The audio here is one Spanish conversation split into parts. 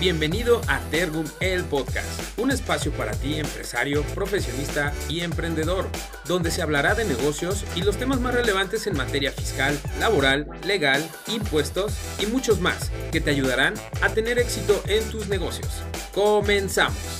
Bienvenido a Tergum el Podcast, un espacio para ti empresario, profesionista y emprendedor, donde se hablará de negocios y los temas más relevantes en materia fiscal, laboral, legal, impuestos y muchos más que te ayudarán a tener éxito en tus negocios. Comenzamos.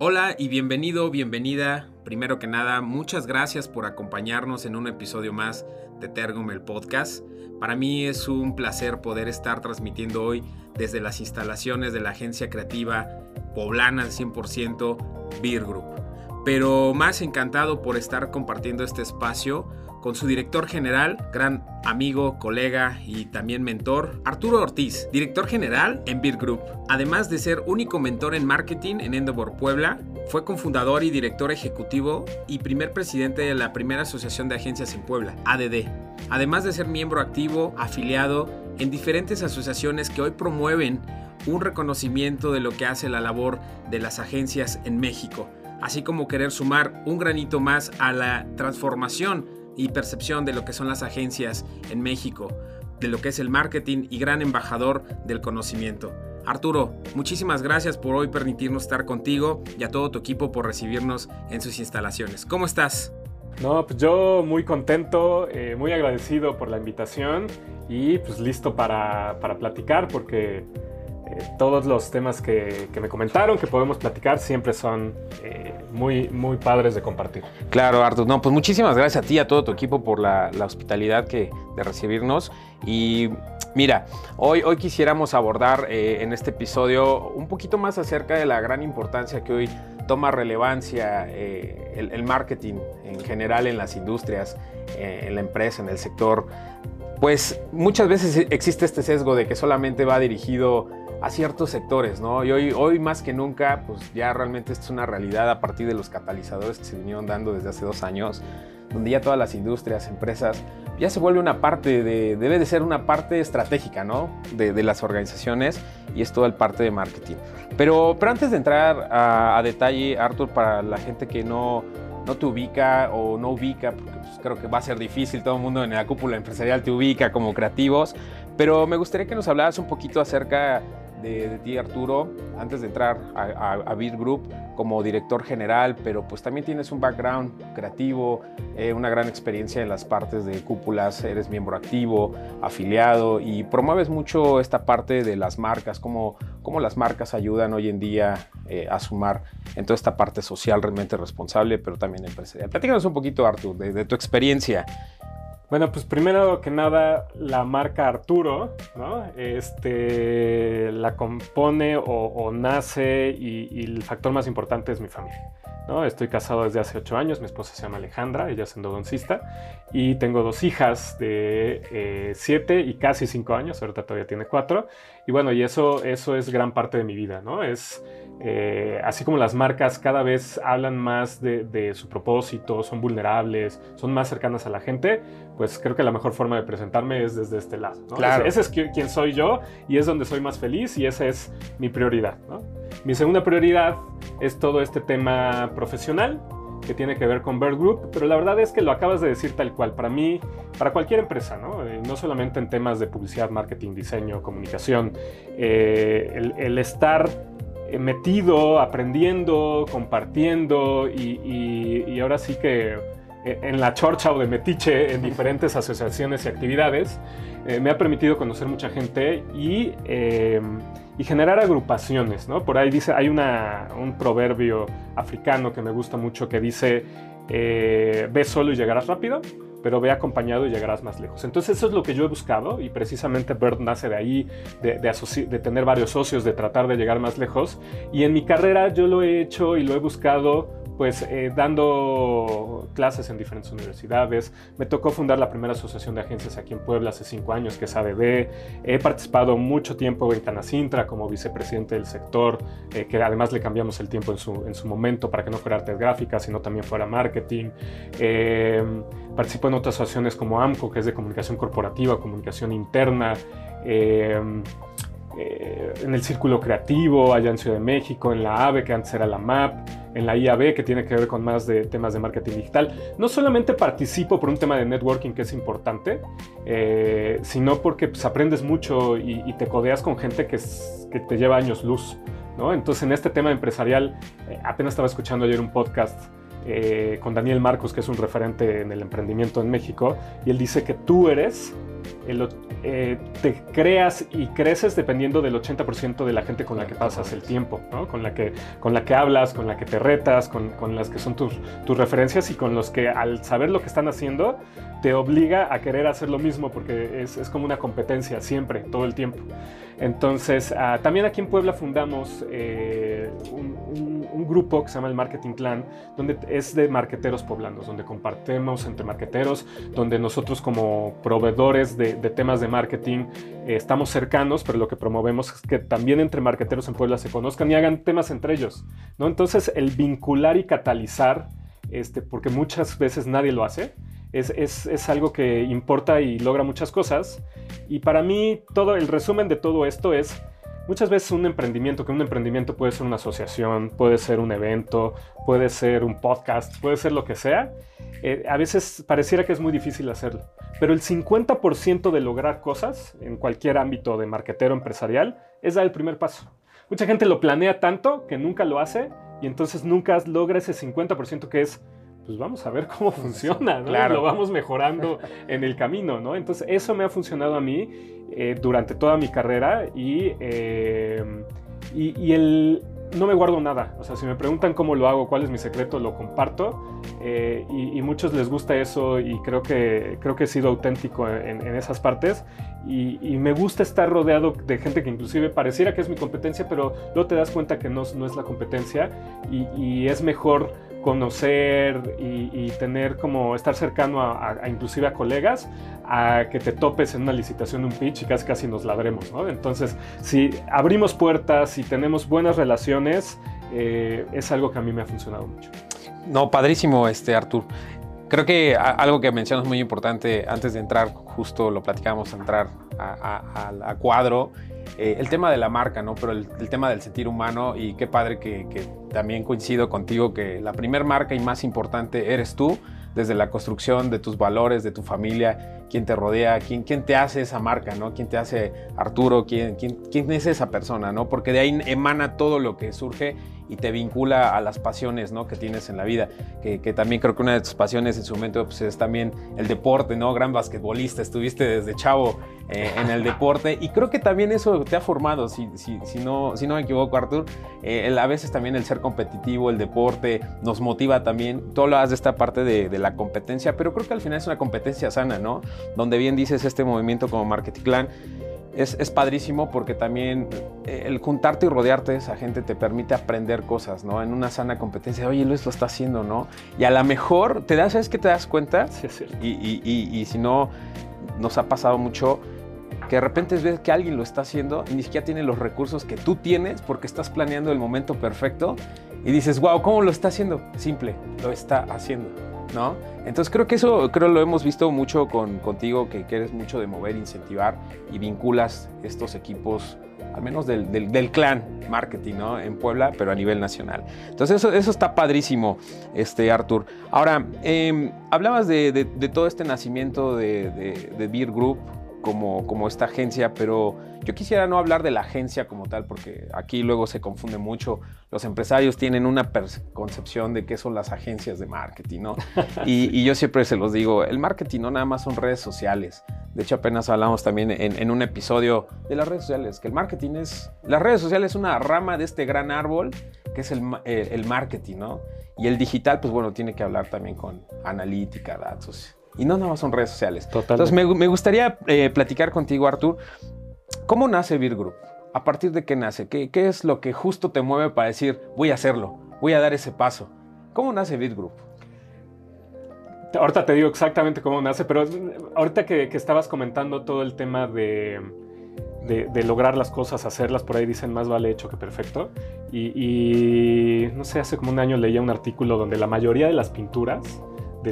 Hola y bienvenido, bienvenida. Primero que nada, muchas gracias por acompañarnos en un episodio más de Tergum el Podcast. Para mí es un placer poder estar transmitiendo hoy desde las instalaciones de la agencia creativa poblana al 100% Beer Group. Pero más encantado por estar compartiendo este espacio con su director general, gran amigo, colega y también mentor, Arturo Ortiz, director general en Beer Group. Además de ser único mentor en marketing en Endobor Puebla, fue cofundador y director ejecutivo y primer presidente de la primera asociación de agencias en Puebla, ADD. Además de ser miembro activo, afiliado en diferentes asociaciones que hoy promueven un reconocimiento de lo que hace la labor de las agencias en México, así como querer sumar un granito más a la transformación y percepción de lo que son las agencias en México, de lo que es el marketing y gran embajador del conocimiento. Arturo, muchísimas gracias por hoy permitirnos estar contigo y a todo tu equipo por recibirnos en sus instalaciones. ¿Cómo estás? No, pues yo muy contento, eh, muy agradecido por la invitación y pues listo para, para platicar porque eh, todos los temas que, me comentaron, que podemos platicar, siempre son eh, muy, muy padres de compartir. Claro, Artur. No, pues muchísimas gracias a ti y a todo tu equipo por la, hospitalidad que, de recibirnos. Y mira, hoy, hoy quisiéramos abordar eh, en este episodio un poquito más acerca de la gran importancia que hoy toma relevancia el, el, marketing en general en las industrias, en la empresa, en el sector. Pues muchas veces existe este sesgo de que solamente va dirigido a ciertos sectores, ¿no? Y hoy, hoy más que nunca, pues ya realmente esto es una realidad a partir de los catalizadores que se vinieron dando desde hace dos años, donde ya todas las industrias, empresas, ya se vuelve una parte de, debe de ser una parte estratégica, ¿no? De, las organizaciones y es toda el parte de marketing. Pero, pero antes de entrar a, detalle, Arthur, para la gente que no, no te ubica o no ubica, porque pues, creo que va a ser difícil, todo el mundo en la cúpula empresarial te ubica como creativos, pero me gustaría que nos hablaras un poquito acerca de, ti, Arturo, antes de entrar a, a, Group como director general, pero pues también tienes un background creativo, eh, una gran experiencia en las partes de cúpulas, eres miembro activo, afiliado y promueves mucho esta parte de las marcas, cómo, cómo las marcas ayudan hoy en día eh, a sumar en toda esta parte social realmente responsable, pero también empresarial. Platícanos un poquito, Arturo, de tu experiencia bueno, pues primero que nada, la marca Arturo, ¿no? Este, la compone o, nace y, el factor más importante es mi familia. ¿no? Estoy casado desde hace ocho años, mi esposa se llama Alejandra, ella es endodoncista, y tengo dos hijas de eh, siete y casi cinco años, ahorita todavía tiene cuatro, y bueno, y eso, eso es gran parte de mi vida, ¿no? Es, eh, así como las marcas cada vez hablan más de, su propósito, son vulnerables, son más cercanas a la gente, pues creo que la mejor forma de presentarme es desde este lado. Claro. Ese, es quien soy yo y es donde soy más feliz y esa es mi prioridad. Mi segunda prioridad es todo este tema profesional que tiene que ver con Bird Group, pero la verdad es que lo acabas de decir tal cual. Para mí, para cualquier empresa, no, eh, no solamente en temas de publicidad, marketing, diseño, comunicación, eh, el estar eh, metido, aprendiendo, compartiendo y, ahora sí que en la chorcha o de metiche en diferentes asociaciones y actividades, eh, me ha permitido conocer mucha gente y, y generar agrupaciones, ¿no? Por ahí dice, hay una, un proverbio africano que me gusta mucho que dice, ve solo y llegarás rápido pero ve acompañado y llegarás más lejos. Entonces eso es lo que yo he buscado y precisamente Bird nace de ahí, de, de, tener varios socios, de tratar de llegar más lejos. Y en mi carrera yo lo he hecho y lo he buscado pues eh, dando clases en diferentes universidades. Me tocó fundar la primera asociación de agencias aquí en Puebla hace cinco años, que es ADB. He participado mucho tiempo en Canacintra como vicepresidente del sector, eh, que además le cambiamos el tiempo en su, en su, momento para que no fuera artes gráficas, sino también fuera marketing. Eh, participo en otras asociaciones como AMCO, que es de comunicación corporativa, comunicación interna. Eh, en el Círculo Creativo, allá en Ciudad de México, en la AVE, que antes era la MAP, en la IAB, que tiene que ver con más de temas de marketing digital. No solamente participo por un tema de networking que es importante, eh, sino porque pues, aprendes mucho y, te codeas con gente que, que te lleva años luz. ¿no? Entonces, en este tema empresarial, eh, apenas estaba escuchando ayer un podcast con Daniel Marcos, que es un referente en el emprendimiento en México, y él dice que tú eres eh, te creas y creces dependiendo del 80% de la gente con la que pasas el tiempo, con, la que, con la que hablas, con la que te retas, con, con las que son tus, tus, referencias y con los que al saber lo que están haciendo te obliga a querer hacer lo mismo porque es, es como una competencia siempre, todo el tiempo. Entonces, ah, también aquí en Puebla fundamos eh, un, grupo que se llama el Marketing Clan, donde es de marqueteros poblanos, donde compartimos entre marqueteros, donde nosotros como proveedores de, temas de marketing eh, estamos cercanos, pero lo que promovemos es que también entre marqueteros en Puebla se conozcan y hagan temas entre ellos. ¿no? Entonces, el vincular y catalizar, este, porque muchas veces nadie lo hace, es, es, es, algo que importa y logra muchas cosas. Y para mí, todo el resumen de todo esto es muchas veces un emprendimiento, que un emprendimiento puede ser una asociación, puede ser un evento, puede ser un podcast, puede ser lo que sea. Eh, a veces pareciera que es muy difícil hacerlo, pero el 50% de lograr cosas en cualquier ámbito de marketero empresarial es dar el primer paso. Mucha gente lo planea tanto que nunca lo hace y entonces nunca logra ese 50% que es pues vamos a ver cómo funciona, ¿no? Claro. Lo vamos mejorando en el camino, ¿no? Entonces, eso me ha funcionado a mí eh, durante toda mi carrera eh, y, y, el, no me guardo nada. O sea, si me preguntan cómo lo hago, cuál es mi secreto, lo comparto. Eh, y, muchos les gusta eso y creo que, creo que he sido auténtico en, esas partes. Y, me gusta estar rodeado de gente que inclusive pareciera que es mi competencia, pero luego te das cuenta que no, no es la competencia y es mejor conocer y, tener como estar cercano a, inclusive a colegas a que te topes en una licitación un pitch y casi casi nos ladremos, ¿no? Entonces, si abrimos puertas y tenemos buenas relaciones, eh, es algo que a mí me ha funcionado mucho. No, padrísimo, este Artur. Creo que algo que mencionas muy importante antes de entrar, justo lo platicamos, entrar a, cuadro, eh, el tema de la marca, ¿no? Pero el, tema del sentir humano y qué padre que, que también coincido contigo que la primer marca y más importante eres tú, desde la construcción de tus valores, de tu familia, quién te rodea, quién, quién te hace esa marca, ¿no? ¿Quién te hace Arturo? ¿Quién, quién, quién es esa persona, ¿no? Porque de ahí emana todo lo que surge y te vincula a las pasiones, ¿no? Que tienes en la vida. Que, que también creo que una de tus pasiones en su momento pues, es también el deporte, ¿no? Gran basquetbolista, estuviste desde chavo eh, en el deporte y creo que también eso te ha formado, si, si, si no, si no me equivoco, Artur. Eh, a veces también el ser competitivo, el deporte, nos motiva también. Lo haces de esta parte de, de la competencia, pero creo que al final es una competencia sana, ¿no? Donde bien dices este movimiento como Marketing Clan. Es, es, padrísimo porque también eh, el juntarte y rodearte de esa gente te permite aprender cosas, ¿no? En una sana competencia, oye, Luis lo está haciendo, ¿no? Y a lo mejor te das, ¿sabes qué te das cuenta? Sí, sí. Y, y, y, y, si no, nos ha pasado mucho que de repente ves que alguien lo está haciendo y ni siquiera tiene los recursos que tú tienes porque estás planeando el momento perfecto y dices, wow, ¿cómo lo está haciendo? Simple, lo está haciendo. ¿No? Entonces creo que eso creo lo hemos visto mucho con, contigo, que quieres mucho de mover, incentivar y vinculas estos equipos, al menos del, del, clan marketing, ¿no? En Puebla, pero a nivel nacional. Entonces eso, eso está padrísimo, este, Artur. Ahora, em, hablabas de, de, todo este nacimiento de, de Beer Group, como, como esta agencia, pero yo quisiera no hablar de la agencia como tal, porque aquí luego se confunde mucho. Los empresarios tienen una concepción de qué son las agencias de marketing, ¿no? Y, yo siempre se los digo, el marketing no nada más son redes sociales. De hecho, apenas hablamos también en, un episodio de las redes sociales, que el marketing es, las redes sociales es una rama de este gran árbol que es el, el marketing, ¿no? Y el digital, pues bueno, tiene que hablar también con analítica, datos, y no nada más son redes sociales. Entonces me, me gustaría eh, platicar contigo, Artur. ¿Cómo nace Beer Group? ¿A partir de qué nace? ¿Qué, ¿Qué, es lo que justo te mueve para decir, voy a hacerlo, voy a dar ese paso? ¿Cómo nace Beer Group? Ahorita te digo exactamente cómo nace, pero ahorita que, que estabas comentando todo el tema de, de, de, lograr las cosas, hacerlas, por ahí dicen más vale hecho que perfecto. Y, y, no sé, hace como un año leía un artículo donde la mayoría de las pinturas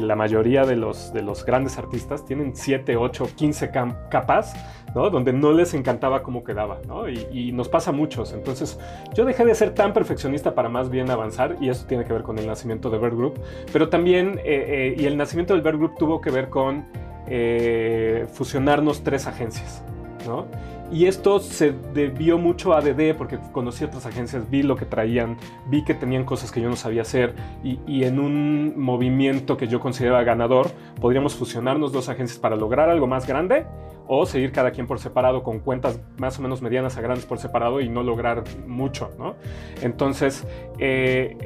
de la mayoría de los, de los grandes artistas, tienen 7, 8, 15 capas, ¿no? Donde no les encantaba cómo quedaba, ¿no? Y, nos pasa a muchos. Entonces, yo dejé de ser tan perfeccionista para más bien avanzar, y eso tiene que ver con el nacimiento de Bird Group, pero también, eh, eh, y el nacimiento del Bird Group tuvo que ver con eh, fusionarnos tres agencias, Y esto se debió mucho a DD porque conocí otras agencias, vi lo que traían, vi que tenían cosas que yo no sabía hacer y, en un movimiento que yo consideraba ganador, podríamos fusionarnos dos agencias para lograr algo más grande o seguir cada quien por separado con cuentas más o menos medianas a grandes por separado y no lograr mucho, ¿no? Entonces, eh,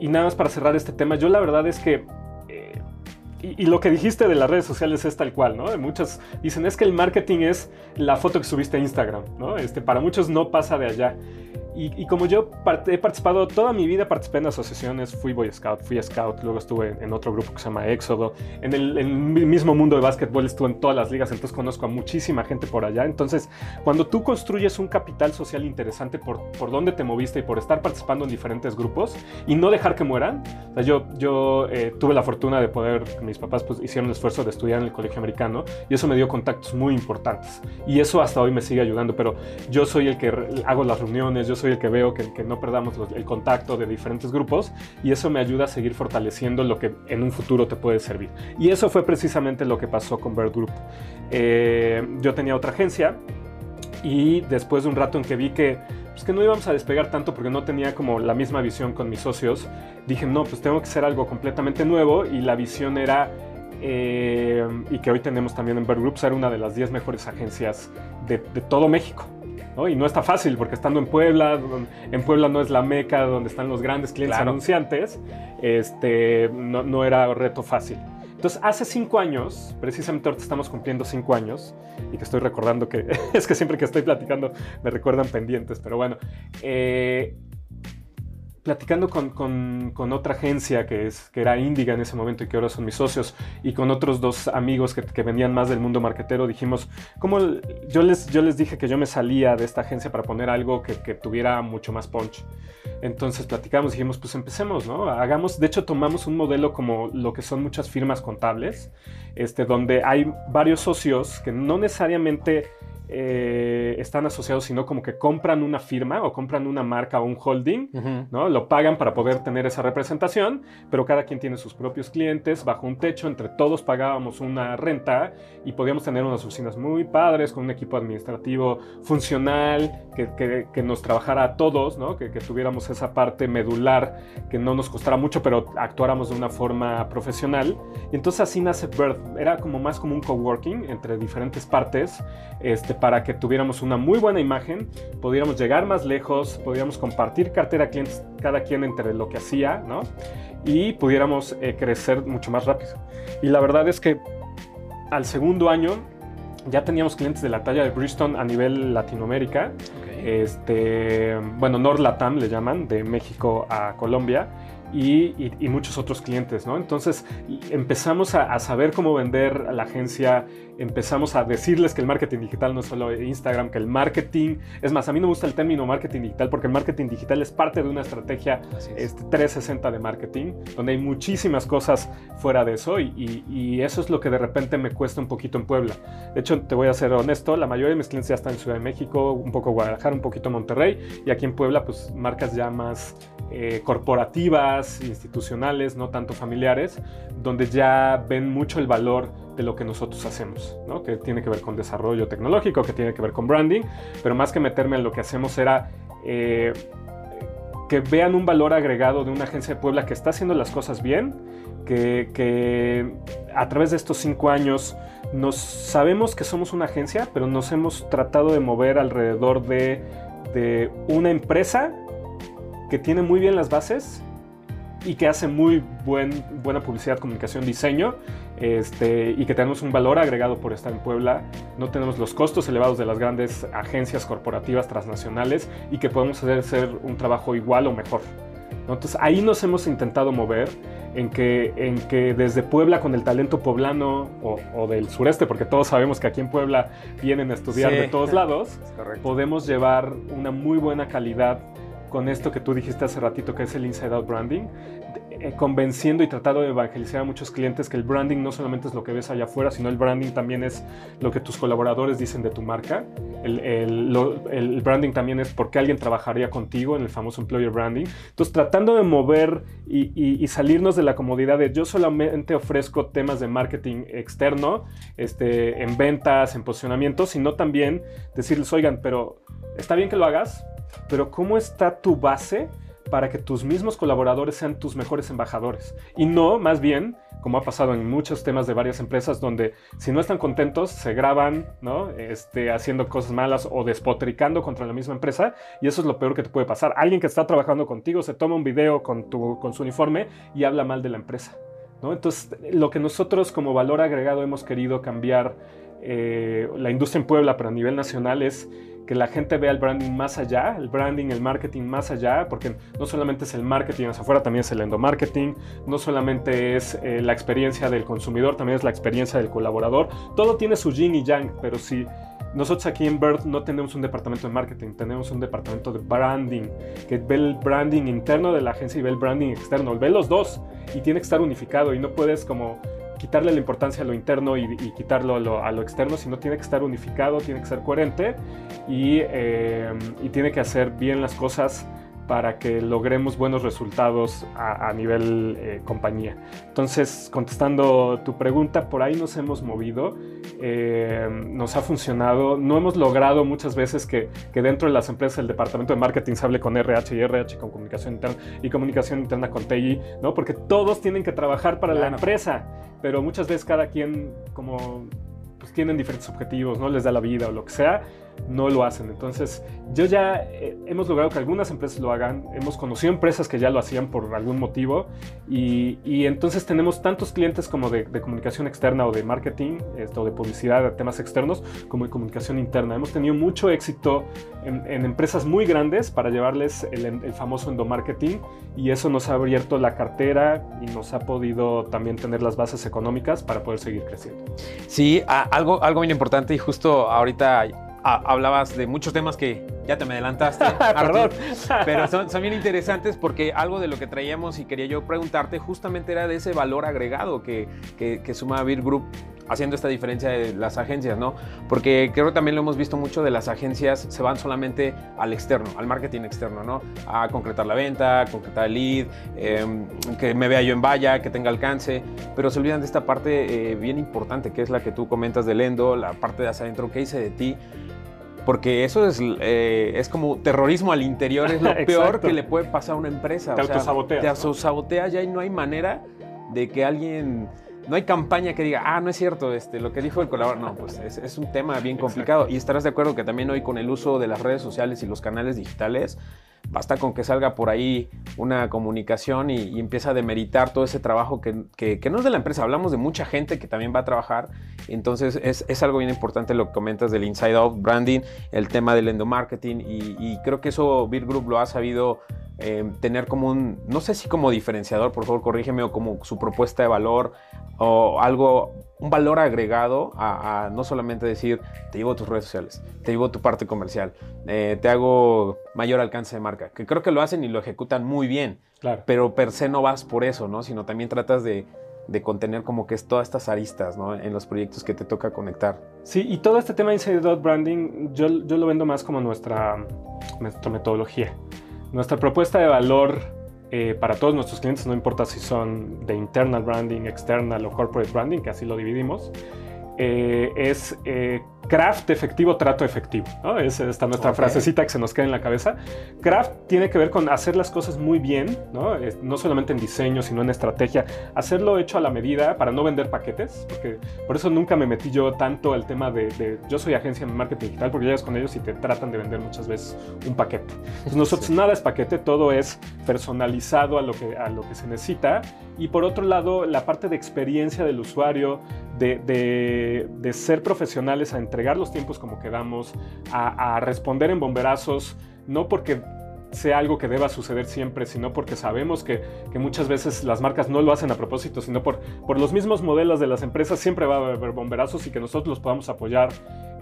y nada más para cerrar este tema, yo la verdad es que y, lo que dijiste de las redes sociales es tal cual, ¿no? Muchos dicen, es que el marketing es la foto que subiste a Instagram, ¿no? Este, para muchos no pasa de allá. Y, como yo he participado toda mi vida, participé en asociaciones, fui Boy Scout, fui Scout, luego estuve en otro grupo que se llama Éxodo. En el, mismo mundo de básquetbol estuve en todas las ligas, entonces conozco a muchísima gente por allá. Entonces, cuando tú construyes un capital social interesante por, por dónde te moviste y por estar participando en diferentes grupos y no dejar que mueran, o sea, yo, yo eh, tuve la fortuna de poder, mis papás pues, hicieron el esfuerzo de estudiar en el colegio americano y eso me dio contactos muy importantes. Y eso hasta hoy me sigue ayudando, pero yo soy el que hago las reuniones, yo soy el que veo que, no perdamos el contacto de diferentes grupos y eso me ayuda a seguir fortaleciendo lo que en un futuro te puede servir. Y eso fue precisamente lo que pasó con Bird Group. Eh, yo tenía otra agencia y después de un rato en que vi que, pues que no íbamos a despegar tanto porque no tenía como la misma visión con mis socios, dije, no, pues tengo que hacer algo completamente nuevo y la visión era... Eh, y que hoy tenemos también en Bird Group, ser una de las 10 mejores agencias de, de todo México. Y no está fácil porque estando en Puebla, en Puebla no es la meca donde están los grandes clientes anunciantes, este, no, no, era reto fácil. Entonces, hace cinco años, precisamente ahorita estamos cumpliendo cinco años, y que estoy recordando que es que siempre que estoy platicando me recuerdan pendientes, pero bueno, eh, platicando con, otra agencia que, es, que era Indiga en ese momento y que ahora son mis socios, y con otros dos amigos que, que venían más del mundo marquetero, dijimos, ¿cómo yo les, yo les dije que yo me salía de esta agencia para poner algo que, tuviera mucho más punch. Entonces platicamos, dijimos, pues empecemos, ¿no? Hagamos, de hecho tomamos un modelo como lo que son muchas firmas contables, este, donde hay varios socios que no necesariamente eh, están asociados, sino como que compran una firma o compran una marca o un holding, ¿no? Lo pagan para poder tener esa representación, pero cada quien tiene sus propios clientes bajo un techo, entre todos pagábamos una renta y podíamos tener unas oficinas muy padres con un equipo administrativo funcional que, que, nos trabajara a todos, ¿no? Que, que, tuviéramos esa parte medular que no nos costara mucho, pero actuáramos de una forma profesional. Y entonces así nace Birth. Era como más como un coworking entre diferentes partes. Este, para que tuviéramos una muy buena imagen, pudiéramos llegar más lejos, pudiéramos compartir cartera a clientes cada quien entre lo que hacía, ¿no? Y pudiéramos eh, crecer mucho más rápido. Y la verdad es que al segundo año ya teníamos clientes de la talla de Bristol a nivel Latinoamérica. Este, bueno, Latam le llaman, de México a Colombia y, muchos otros clientes, ¿no? Entonces empezamos a, saber cómo vender a la agencia, empezamos a decirles que el marketing digital no es solo Instagram, que el marketing, es más, a mí no me gusta el término marketing digital porque el marketing digital es parte de una estrategia este, 360 de marketing, donde hay muchísimas cosas fuera de eso y, y, eso es lo que de repente me cuesta un poquito en Puebla. De hecho, te voy a ser honesto, la mayoría de mis clientes ya están en Ciudad de México, un poco Guadalajara, un poquito Monterrey y aquí en Puebla, pues marcas ya más eh, corporativas, institucionales, no tanto familiares, donde ya ven mucho el valor de lo que nosotros hacemos, ¿no? que tiene que ver con desarrollo tecnológico, que tiene que ver con branding, pero más que meterme en lo que hacemos era eh, que vean un valor agregado de una agencia de Puebla que está haciendo las cosas bien, que, a través de estos cinco años nos sabemos que somos una agencia, pero nos hemos tratado de mover alrededor de, de una empresa que tiene muy bien las bases y que hace muy buen, buena publicidad, comunicación, diseño, este, y que tenemos un valor agregado por estar en Puebla. No tenemos los costos elevados de las grandes agencias corporativas transnacionales y que podemos hacer, un trabajo igual o mejor. Entonces ahí nos hemos intentado mover en que, en que desde Puebla con el talento poblano o, del sureste, porque todos sabemos que aquí en Puebla vienen a estudiar de todos lados, podemos llevar una muy buena calidad con esto que tú dijiste hace ratito, que es el Inside Out Branding, eh, convenciendo y tratando de evangelizar a muchos clientes que el branding no solamente es lo que ves allá afuera, sino el branding también es lo que tus colaboradores dicen de tu marca. El, el, branding también es porque alguien trabajaría contigo en el famoso employer branding. Entonces, tratando de mover y, y, salirnos de la comodidad de yo solamente ofrezco temas de marketing externo, este, en ventas, en posicionamiento, sino también decirles, oigan, pero está bien que lo hagas, pero ¿cómo está tu base? para que tus mismos colaboradores sean tus mejores embajadores. Y no, más bien, como ha pasado en muchos temas de varias empresas, donde si no están contentos, se graban, ¿no? Este, haciendo cosas malas o despotricando contra la misma empresa. Y eso es lo peor que te puede pasar. Alguien que está trabajando contigo se toma un video con, tu, con su uniforme y habla mal de la empresa. ¿no? Entonces, lo que nosotros como valor agregado hemos querido cambiar eh, la industria en Puebla, pero a nivel nacional, es que la gente vea el branding más allá, el branding, el marketing más allá, porque no solamente es el marketing hacia afuera, también es el endomarketing, no solamente es eh, la experiencia del consumidor, también es la experiencia del colaborador. Todo tiene su yin y yang, pero si nosotros aquí en Bird no tenemos un departamento de marketing, tenemos un departamento de branding, que ve el branding interno de la agencia y ve el branding externo, ve los dos y tiene que estar unificado y no puedes como quitarle la importancia a lo interno y, quitarlo a lo, externo, sino tiene que estar unificado, tiene que ser coherente y, eh, y tiene que hacer bien las cosas para que logremos buenos resultados a, nivel eh, compañía. Entonces, contestando tu pregunta, por ahí nos hemos movido, eh, nos ha funcionado, no hemos logrado muchas veces que, dentro de las empresas el departamento de marketing se hable con RH y RH con comunicación interna y comunicación interna con TI, ¿no? porque todos tienen que trabajar para la empresa, pero muchas veces cada quien como pues, tienen diferentes objetivos, no les da la vida o lo que sea no lo hacen. Entonces, yo ya eh, hemos logrado que algunas empresas lo hagan, hemos conocido empresas que ya lo hacían por algún motivo y, entonces tenemos tantos clientes como de, comunicación externa o de marketing esto, o de publicidad, de temas externos, como de comunicación interna. Hemos tenido mucho éxito en, empresas muy grandes para llevarles el, el famoso endomarketing y eso nos ha abierto la cartera y nos ha podido también tener las bases económicas para poder seguir creciendo. Sí, algo, algo bien importante y justo ahorita hablabas de muchos temas que ya te me adelantaste. Perdón. pero son, son, bien interesantes porque algo de lo que traíamos y quería yo preguntarte justamente era de ese valor agregado que, que, que suma Beer Group haciendo esta diferencia de las agencias, ¿no? Porque creo que también lo hemos visto mucho de las agencias se van solamente al externo, al marketing externo, ¿no? A concretar la venta, a concretar el lead, em, que me vea yo en valla, que tenga alcance, pero se olvidan de esta parte eh, bien importante que es la que tú comentas del endo, la parte de hacia adentro, qué hice de ti porque eso es, eh, es como terrorismo al interior, es lo peor que le puede pasar a una empresa. Te autosaboteas. Te autosaboteas ya y no hay manera de que alguien no hay campaña que diga, ah, no es cierto, este, lo que dijo el colaborador. No, pues es, un tema bien complicado. Y estarás de acuerdo que también hoy con el uso de las redes sociales y los canales digitales, Basta con que salga por ahí una comunicación y, empieza a demeritar todo ese trabajo que, no es de la empresa. Hablamos de mucha gente que también va a trabajar. Entonces es, algo bien importante lo que comentas del inside out branding, el tema del endomarketing y, y creo que eso Beer Group lo ha sabido eh, tener como un, no sé si como diferenciador, por favor corrígeme, o como su propuesta de valor o algo un valor agregado a, no solamente decir, te llevo tus redes sociales, te llevo tu parte comercial, eh, te hago mayor alcance de marca, que creo que lo hacen y lo ejecutan muy bien, claro. pero per se no vas por eso, ¿no? Sino también tratas de, contener como que es todas estas aristas, ¿no? En los proyectos que te toca conectar. Sí, y todo este tema de Inside Dot Branding, yo, yo lo vendo más como nuestra, nuestra metodología. Nuestra propuesta de valor eh, para todos nuestros clientes, no importa si son de internal branding, external o corporate branding, que así lo dividimos, eh, es eh, craft efectivo, trato efectivo. ¿no? Es esta nuestra frasecita que se nos queda en la cabeza. Craft tiene que ver con hacer las cosas muy bien, ¿no? no solamente en diseño, sino en estrategia. Hacerlo hecho a la medida para no vender paquetes, porque por eso nunca me metí yo tanto al tema de, yo soy agencia de marketing digital, porque llegas con ellos y te tratan de vender muchas veces un paquete. Entonces nosotros nada es paquete, todo es personalizado a lo, que, a lo que se necesita. Y por otro lado, la parte de experiencia del usuario, de, de, ser profesionales a entregar los tiempos como quedamos, a, a, responder en bomberazos, no porque sea algo que deba suceder siempre, sino porque sabemos que, que, muchas veces las marcas no lo hacen a propósito, sino por, por los mismos modelos de las empresas siempre va a haber bomberazos y que nosotros los podamos apoyar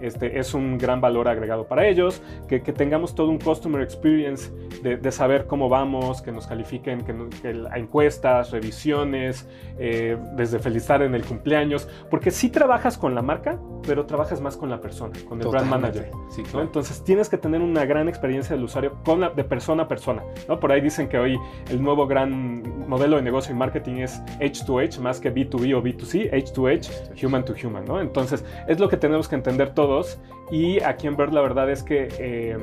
este, es un gran valor agregado para ellos, que, tengamos todo un customer experience de, saber cómo vamos, que nos califiquen, que, que encuestas, revisiones, eh, desde felicitar en el cumpleaños, porque sí trabajas con la marca, pero trabajas más con la persona, con el brand manager. Entonces tienes que tener una gran experiencia del usuario con de persona a persona. ¿no? Por ahí dicen que hoy el nuevo gran modelo de negocio y marketing es H2H más que B2B o B2C, H2H, human to human. ¿no? Entonces es lo que tenemos que entender todos y aquí en Bird la verdad es que... Eh,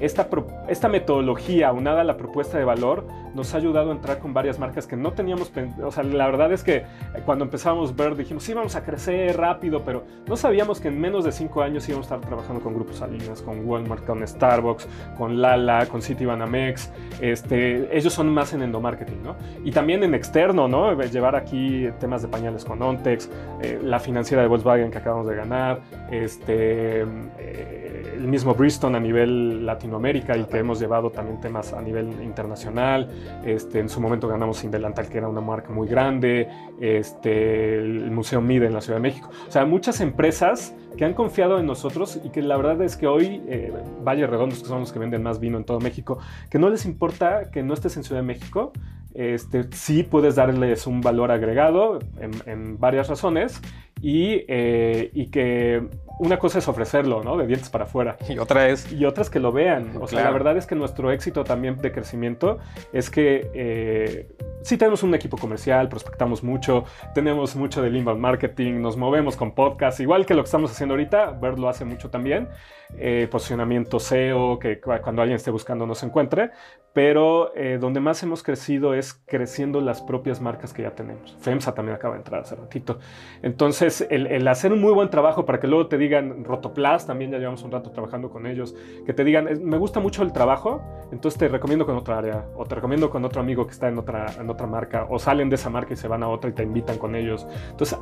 esta, esta metodología unada a la propuesta de valor nos ha ayudado a entrar con varias marcas que no teníamos, o sea, la verdad es que eh, cuando empezamos ver dijimos, sí, vamos a crecer rápido, pero no sabíamos que en menos de cinco años íbamos a estar trabajando con Grupos Salinas, con Walmart, con Starbucks, con Lala, con Citibanamex, este, ellos son más en endomarketing, ¿no? Y también en externo, ¿no? Llevar aquí temas de pañales con Ontex, eh, la financiera de Volkswagen que acabamos de ganar, este, eh, el mismo Bristol a nivel Latinoamérica y que hemos llevado también temas a nivel internacional, este, en su momento ganamos Indelantal, que era una marca muy grande. Este, el Museo Mide en la Ciudad de México. O sea, muchas empresas que han confiado en nosotros y que la verdad es que hoy eh, Valle Redondos, que son los que venden más vino en todo México, que no les importa que no estés en Ciudad de México, este, sí puedes darles un valor agregado en, varias razones y, eh, y, que una cosa es ofrecerlo, ¿no? De dientes para afuera. Y otra es... Y otra es que lo vean. O sea, la verdad es que nuestro éxito también de crecimiento es que eh, sí tenemos un equipo comercial, prospectamos mucho, tenemos mucho de inbound marketing, nos movemos con podcast, igual que lo que estamos haciendo ahorita, Bird lo hace mucho también, eh, posicionamiento SEO, que cuando alguien esté buscando no se encuentre, pero eh, donde más hemos crecido es creciendo las propias marcas que ya tenemos. FEMSA también acaba de entrar hace ratito. Entonces, el, hacer un muy buen trabajo para que luego te digan, Rotoplas, también ya llevamos un rato trabajando con ellos, que te digan, me gusta mucho el trabajo, entonces te recomiendo con otra área, o te recomiendo con otro amigo que está en otra, en otra marca, o salen de esa marca y se van a otra y te invitan con ellos. Entonces,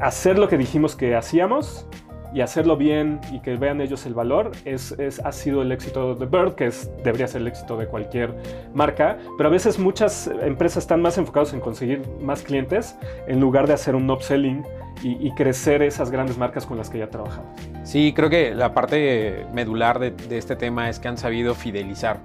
hacer lo que dijimos que hacíamos y hacerlo bien y que vean ellos el valor es, ha sido el éxito de Bird, que es, debería ser el éxito de cualquier marca, pero a veces muchas empresas están más enfocados en conseguir más clientes en lugar de hacer un upselling y, y crecer esas grandes marcas con las que ya trabajamos. Sí, creo que la parte medular de este tema es que han sabido fidelizar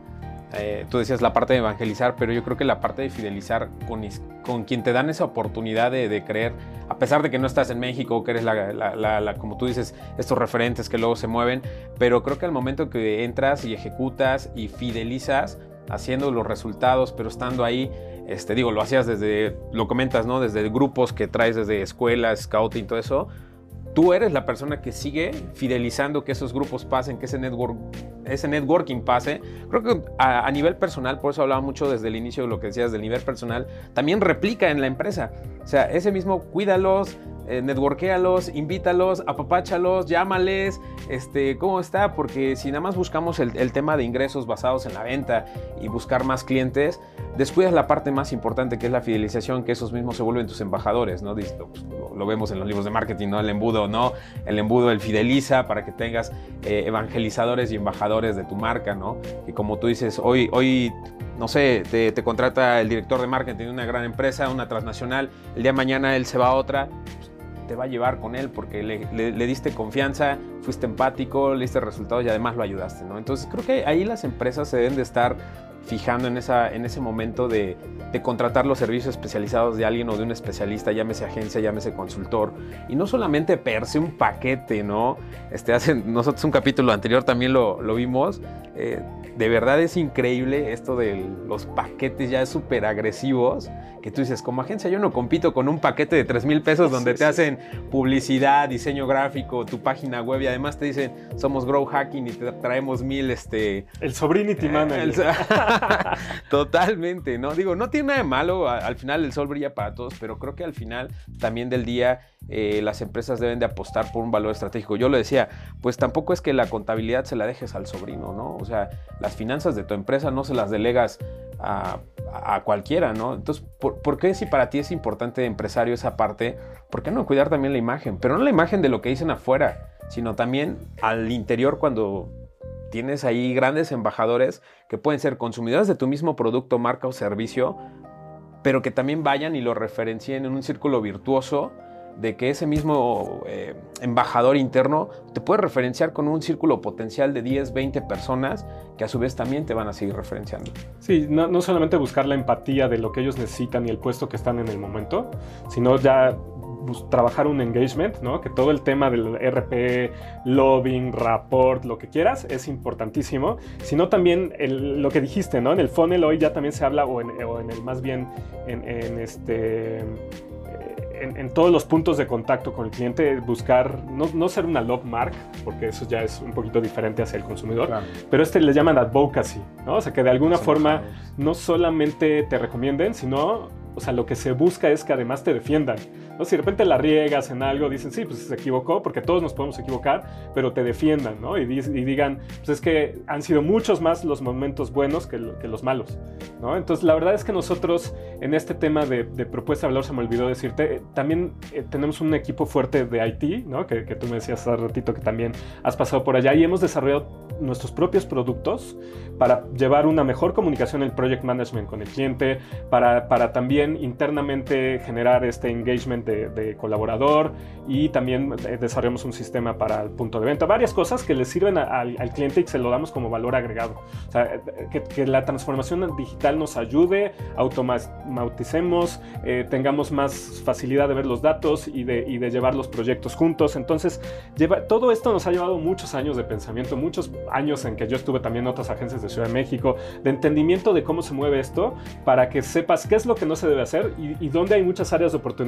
eh, tú decías la parte de evangelizar, pero yo creo que la parte de fidelizar con, con quien te dan esa oportunidad de, creer, a pesar de que no estás en México, que eres la, como tú dices, estos referentes que luego se mueven, pero creo que al momento que entras y ejecutas y fidelizas, haciendo los resultados, pero estando ahí, este, digo, lo hacías desde, lo comentas, ¿no? Desde grupos que traes desde escuelas, scouting, todo eso, tú eres la persona que sigue fidelizando que esos grupos pasen, que ese, network, ese networking pase. Creo que a, nivel personal, por eso hablaba mucho desde el inicio de lo que decías del nivel personal, también replica en la empresa. O sea, ese mismo cuídalos, eh, networkéalos, invítalos, apapáchalos, llámales, este, ¿cómo está? Porque si nada más buscamos el, tema de ingresos basados en la venta y buscar más clientes, descuidas la parte más importante que es la fidelización, que esos mismos se vuelven tus embajadores, ¿no? Pues, lo, vemos en los libros de marketing, ¿no? El embudo, ¿no? El embudo, el fideliza para que tengas eh, evangelizadores y embajadores de tu marca, ¿no? Y como tú dices, hoy, hoy no sé, te, te, contrata el director de marketing de una gran empresa, una transnacional, el día de mañana él se va a otra, te va a llevar con él porque le, diste confianza, fuiste empático, le diste resultados y además lo ayudaste, ¿no? Entonces creo que ahí las empresas se deben de estar fijando en, esa, en ese momento de, contratar los servicios especializados de alguien o de un especialista, llámese agencia, llámese consultor, y no solamente perse un paquete, ¿no? Este, hace, nosotros un capítulo anterior también lo, lo vimos, eh, de verdad es increíble esto de los paquetes ya súper agresivos, que tú dices, como agencia yo no compito con un paquete de 3 mil pesos donde te hacen publicidad, diseño gráfico, tu página web y además te dicen, somos Grow Hacking y te traemos mil, este... El Sobrinity Manager. Totalmente, ¿no? Digo, no tiene nada de malo, al final el sol brilla para todos, pero creo que al final también del día eh, las empresas deben de apostar por un valor estratégico. Yo lo decía, pues tampoco es que la contabilidad se la dejes al sobrino, ¿no? O sea, las finanzas de tu empresa no se las delegas a, cualquiera, ¿no? Entonces, ¿por, qué si para ti es importante empresario esa parte? ¿Por qué no cuidar también la imagen? Pero no la imagen de lo que dicen afuera, sino también al interior cuando tienes ahí grandes embajadores que pueden ser consumidores de tu mismo producto, marca o servicio, pero que también vayan y lo referencien en un círculo virtuoso de que ese mismo eh, embajador interno te puede referenciar con un círculo potencial de 10, 20 personas que a su vez también te van a seguir referenciando. Sí, no, no solamente buscar la empatía de lo que ellos necesitan y el puesto que están en el momento, sino ya trabajar un engagement, ¿no? Que todo el tema del RP, lobbying, rapport, lo que quieras, es importantísimo. Sino también lo que dijiste, ¿no? En el funnel hoy ya también se habla, o en, el más bien en, este... En, todos los puntos de contacto con el cliente, buscar no, ser una love mark, porque eso ya es un poquito diferente hacia el consumidor, pero este le llaman advocacy, ¿no? O sea, que de alguna forma no solamente te recomienden, sino, o sea, lo que se busca es que además te defiendan. ¿no? Si de repente la riegas en algo, dicen, sí, pues se equivocó, porque todos nos podemos equivocar, pero te defiendan, ¿no? Y, y digan, pues es que han sido muchos más los momentos buenos que, los malos, ¿no? Entonces, la verdad es que nosotros en este tema de, propuesta de valor, se me olvidó decirte, también eh, tenemos un equipo fuerte de IT, ¿no? Que, que tú me decías hace ratito que también has pasado por allá y hemos desarrollado nuestros propios productos para llevar una mejor comunicación en el project management con el cliente, para, para también internamente generar este engagement de, colaborador y también eh, desarrollamos un sistema para el punto de venta. Varias cosas que le sirven al, cliente y que se lo damos como valor agregado. O sea, eh, que, la transformación digital nos ayude, automaticemos, eh, tengamos más facilidad de ver los datos y de, y de llevar los proyectos juntos. Entonces, lleva, todo esto nos ha llevado muchos años de pensamiento, muchos años en que yo estuve también en otras agencias de Ciudad de México, de entendimiento de cómo se mueve esto, para que sepas qué es lo que no se debe hacer y, y dónde hay muchas áreas de oportunidad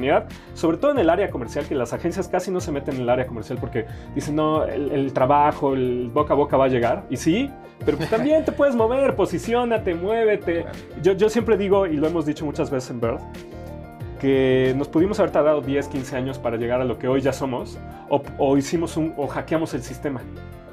sobre todo en el área comercial, que las agencias casi no se meten en el área comercial porque dicen, no, el, trabajo, el boca a boca va a llegar. Y sí, pero pues también te puedes mover, posicionate, muévete. Yo, yo siempre digo, y lo hemos dicho muchas veces en Bird, que nos pudimos haber tardado 10, 15 años para llegar a lo que hoy ya somos, o, o hicimos un, o hackeamos el sistema.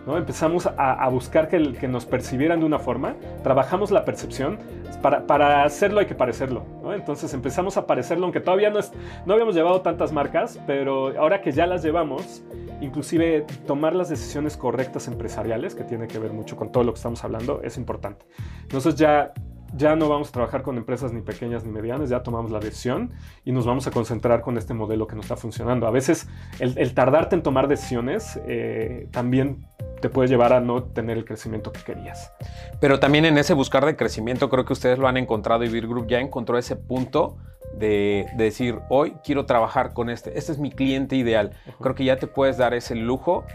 Empezamos a, buscar que, nos percibieran de una forma, trabajamos la percepción, para, para hacerlo hay que parecerlo, Entonces empezamos a parecerlo, aunque todavía no, no habíamos llevado tantas marcas, pero ahora que ya las llevamos, inclusive tomar las decisiones correctas empresariales, que tiene que ver mucho con todo lo que estamos hablando, es importante. Nosotros ya ya no vamos a trabajar con empresas ni pequeñas ni medianas, ya tomamos la decisión y nos vamos a concentrar con este modelo que nos está funcionando. A veces el, tardarte en tomar decisiones eh, también te puede llevar a no tener el crecimiento que querías. Pero también en ese buscar de crecimiento creo que ustedes lo han encontrado y Beer Group ya encontró ese punto de, de, decir, hoy quiero trabajar con este, este es mi cliente ideal. Creo que ya te puedes dar ese lujo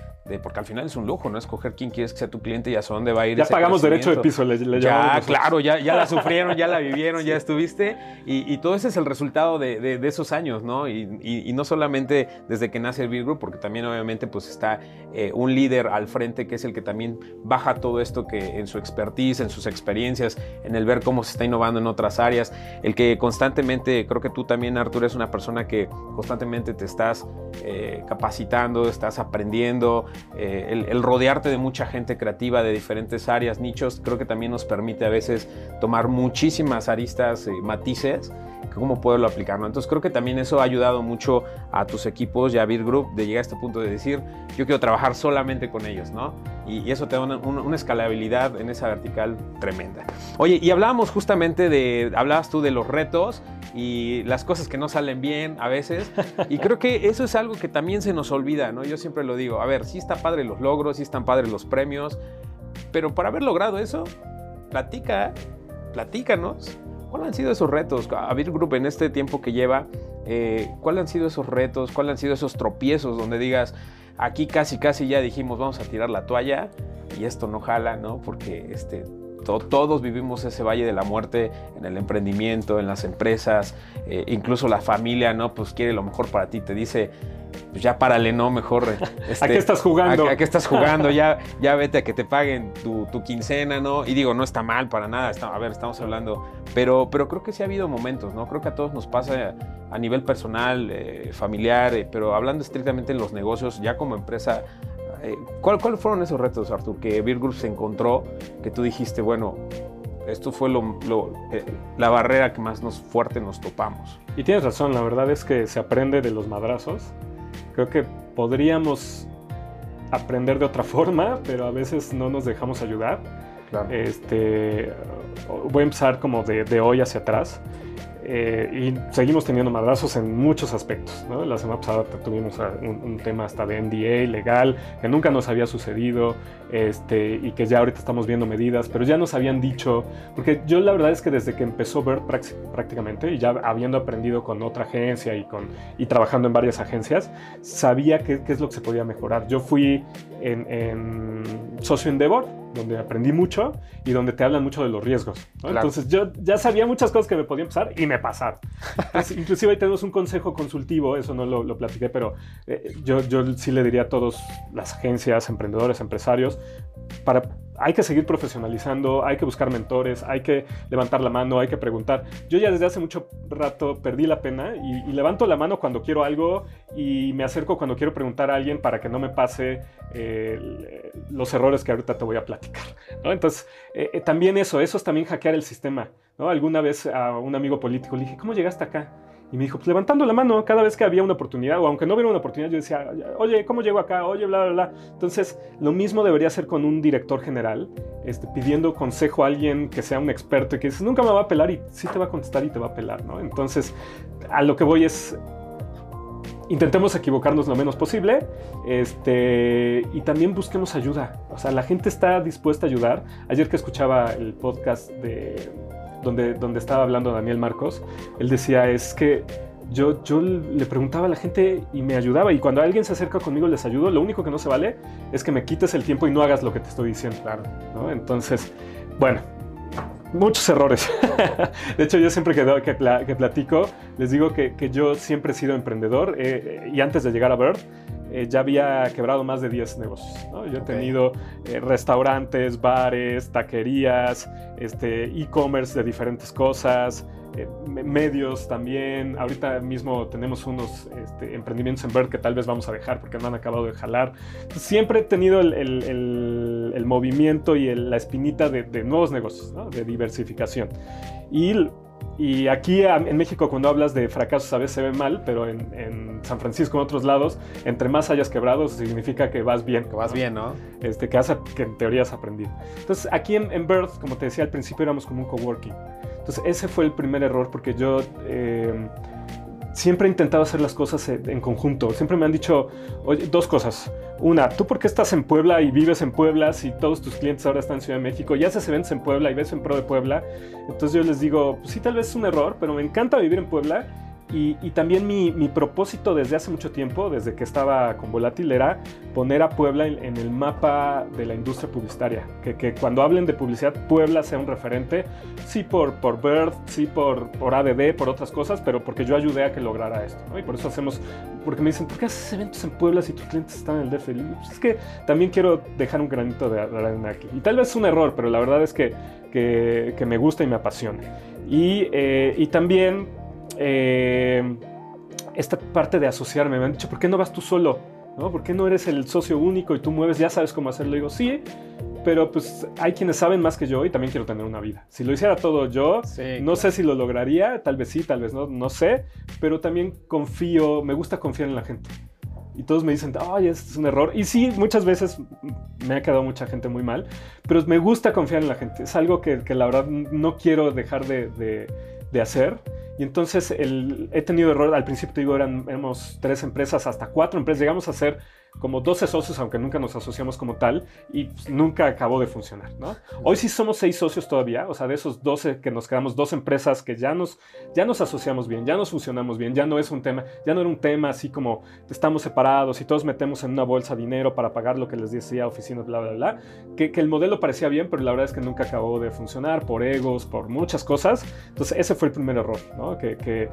porque al final es un lujo, ¿no? Escoger quién quieres que sea tu cliente y hacia dónde va a ir. Ya pagamos derecho de piso, le, le Ya, claro, ya, ya la sufrieron, ya la vivieron, ya estuviste. Y, todo ese es el resultado de, esos años, ¿no? Y, no solamente desde que nace el Beer Group, porque también obviamente pues está eh, un líder al frente que es el que también baja todo esto que en su expertise, en sus experiencias, en el ver cómo se está innovando en otras áreas, el que constantemente, creo que tú también, Arturo, es una persona que constantemente te estás eh, capacitando, estás aprendiendo, eh, el, rodearte de mucha gente creativa de diferentes áreas, nichos, creo que también nos permite a veces tomar muchísimas aristas, y matices, cómo poderlo aplicar. ¿no? Entonces creo que también eso ha ayudado mucho a tus equipos y a Beer Group de llegar a este punto de decir, yo quiero trabajar solamente con ellos, ¿no? Y, eso te da una, una, escalabilidad en esa vertical tremenda. Oye, y hablábamos justamente de, hablabas tú de los retos y las cosas que no salen bien a veces. Y creo que eso es algo que también se nos olvida, ¿no? Yo siempre lo digo, a ver, sí está padre los logros, sí están padres los premios, pero para haber logrado eso, platica, platícanos. ¿Cuáles han sido esos retos? A Beer Group en este tiempo que lleva, eh, ¿cuáles han sido esos retos? ¿Cuáles han sido esos tropiezos donde digas, aquí casi casi ya dijimos vamos a tirar la toalla y esto no jala, ¿no? Porque este, todos vivimos ese valle de la muerte en el emprendimiento, en las empresas, eh, incluso la familia, ¿no? Pues quiere lo mejor para ti, te dice, pues ya párale, ¿no? Mejor. Este, ¿A qué estás jugando? ¿A, qué estás jugando? ya, ya vete a que te paguen tu, quincena, ¿no? Y digo, no está mal para nada, a ver, estamos hablando, pero, pero creo que sí ha habido momentos, ¿no? Creo que a todos nos pasa a nivel personal, eh, familiar, eh, pero hablando estrictamente en los negocios, ya como empresa, eh, ¿cuáles fueron esos retos, Artur, que Group se encontró, que tú dijiste, bueno, esto fue lo, eh, la barrera que más nos fuerte nos topamos? Y tienes razón, la verdad es que se aprende de los madrazos. Creo que podríamos aprender de otra forma, pero a veces no nos dejamos ayudar. Este, voy a empezar como de, de hoy hacia atrás. Eh, y seguimos teniendo madrazos en muchos aspectos. ¿no? La semana pasada tuvimos un, un, tema hasta de NDA legal que nunca nos había sucedido este, y que ya ahorita estamos viendo medidas, pero ya nos habían dicho, porque yo la verdad es que desde que empezó BERT prácticamente y ya habiendo aprendido con otra agencia y, con, y trabajando en varias agencias, sabía qué es lo que se podía mejorar. Yo fui en, en socio Endeavor, donde aprendí mucho y donde te hablan mucho de los riesgos. Entonces yo ya sabía muchas cosas que me podían pasar y me pasaron. inclusive ahí tenemos un consejo consultivo, eso no lo, lo platiqué, pero eh, yo, yo sí le diría a todas las agencias, emprendedores, empresarios, para hay que seguir profesionalizando, hay que buscar mentores, hay que levantar la mano, hay que preguntar. Yo ya desde hace mucho rato perdí la pena y, levanto la mano cuando quiero algo y me acerco cuando quiero preguntar a alguien para que no me pase eh, los errores que ahorita te voy a platicar. Entonces, eh, eh, también eso, eso es también hackear el sistema. Alguna vez a un amigo político le dije, ¿cómo llegaste acá? Y me dijo, pues levantando la mano cada vez que había una oportunidad, o aunque no hubiera una oportunidad, yo decía, oye, ¿cómo llego acá? Oye, bla, bla, bla. Entonces, lo mismo debería hacer con un director general, este, pidiendo consejo a alguien que sea un experto y que dice, nunca me va a pelar y sí te va a contestar y te va a pelar, ¿no? Entonces, a lo que voy es, intentemos equivocarnos lo menos posible este, y también busquemos ayuda. O sea, la gente está dispuesta a ayudar. Ayer que escuchaba el podcast de donde, donde estaba hablando Daniel Marcos, él decía, es que yo, yo le preguntaba a la gente y me ayudaba. Y cuando alguien se acerca conmigo les ayudo. Lo único que no se vale es que me quites el tiempo y no hagas lo que te estoy diciendo. Claro. ¿no? Entonces, bueno, muchos errores. de hecho, yo siempre que, que, que platico, les digo que, que, yo siempre he sido emprendedor. Eh, y antes de llegar a Bird, eh, ya había quebrado más de 10 negocios. Yo he tenido eh, restaurantes, bares, taquerías, este, e-commerce de diferentes cosas, eh, medios también. Ahorita mismo tenemos unos este, emprendimientos en Bird que tal vez vamos a dejar porque no han acabado de jalar. siempre he tenido el, el, movimiento y la espinita de, de nuevos negocios, de diversificación. Y y aquí en México cuando hablas de fracasos a veces se ve mal, pero en, San Francisco, en otros lados, entre más hayas quebrado significa que vas bien. Que vas bien, ¿no? Este, que, has, que en teoría has aprendido. Entonces aquí en, en, Birth, como te decía al principio, éramos como un coworking. Entonces ese fue el primer error porque yo... Eh, siempre he intentado hacer las cosas en conjunto. Siempre me han dicho dos cosas. Una, ¿tú por qué estás en Puebla y vives en Puebla si todos tus clientes ahora están en Ciudad de México? Ya haces eventos en Puebla y ves en pro de Puebla. Entonces yo les digo, pues sí, tal vez es un error, pero me encanta vivir en Puebla y, también mi, propósito desde hace mucho tiempo, desde que estaba con Volátil, era poner a Puebla en, el mapa de la industria publicitaria. Que, cuando hablen de publicidad, Puebla sea un referente, sí por, por Bird, sí por, por ADD, por otras cosas, pero porque yo ayudé a que lograra esto. Y por eso hacemos, porque me dicen, ¿por qué haces eventos en Puebla si tus clientes están en el DF? Pues es que también quiero dejar un granito de arena aquí. Y tal vez es un error, pero la verdad es que, que, me gusta y me apasiona. Y, eh, y también eh, esta parte de asociarme. Me han dicho, ¿por qué no vas tú solo? ¿No? ¿Por qué no eres el socio único y tú mueves, ya sabes cómo hacerlo? digo, sí, pero pues hay quienes saben más que yo y también quiero tener una vida. Si lo hiciera todo yo, no sé si lo lograría, tal vez sí, tal vez no, no sé, pero también confío, me gusta confiar en la gente. Y todos me dicen, ay, es un error. Y sí, muchas veces me ha quedado mucha gente muy mal, pero me gusta confiar en la gente. Es algo que, que la verdad no quiero dejar de, de, de hacer. Y entonces el, he tenido error, al principio te digo, eran, éramos tres empresas, hasta cuatro empresas, llegamos a ser como 12 socios, aunque nunca nos asociamos como tal, y pues, nunca acabó de funcionar, ¿no? Hoy sí somos seis socios todavía, o sea, de esos 12 que nos quedamos, dos empresas que ya nos, ya nos asociamos bien, ya nos funcionamos bien, ya no es un tema, ya no era un tema así como estamos separados y todos metemos en una bolsa dinero para pagar lo que les decía oficinas, bla, bla, bla, que, que el modelo parecía bien, pero la verdad es que nunca acabó de funcionar por egos, por muchas cosas. Entonces, ese fue el primer error, ¿no? Que, que,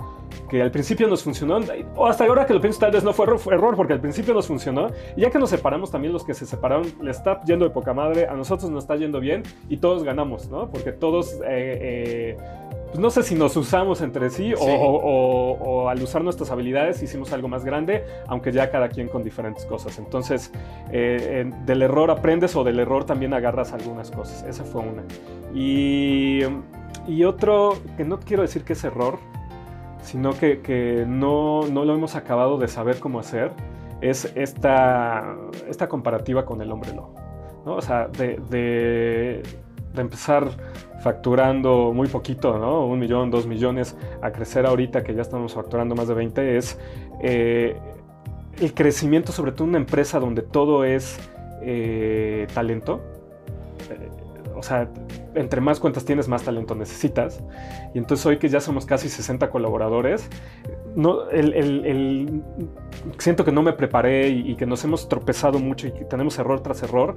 que al principio nos funcionó, o hasta ahora que lo pienso, tal vez no fue error, fue error porque al principio nos funcionó y ya que nos separamos, también los que se separaron, le está yendo de poca madre, a nosotros nos está yendo bien y todos ganamos, ¿no? Porque todos, eh, eh, pues no sé si nos usamos entre sí, O, al usar nuestras habilidades hicimos algo más grande, aunque ya cada quien con diferentes cosas. Entonces, eh, del error aprendes o del error también agarras algunas cosas. Esa fue una. Y, y otro, que no quiero decir que es error, sino que, que no, no lo hemos acabado de saber cómo hacer es esta, esta comparativa con el hombre lobo. ¿no? O sea, de, de empezar facturando muy poquito, ¿no? Un millón, dos millones, a crecer ahorita que ya estamos facturando más de 20, es eh, el crecimiento, sobre todo en una empresa donde todo es eh, talento. Eh, o sea, entre más cuentas tienes, más talento necesitas. Y entonces hoy que ya somos casi 60 colaboradores, no, el, siento que no me preparé y, que nos hemos tropezado mucho y que tenemos error tras error,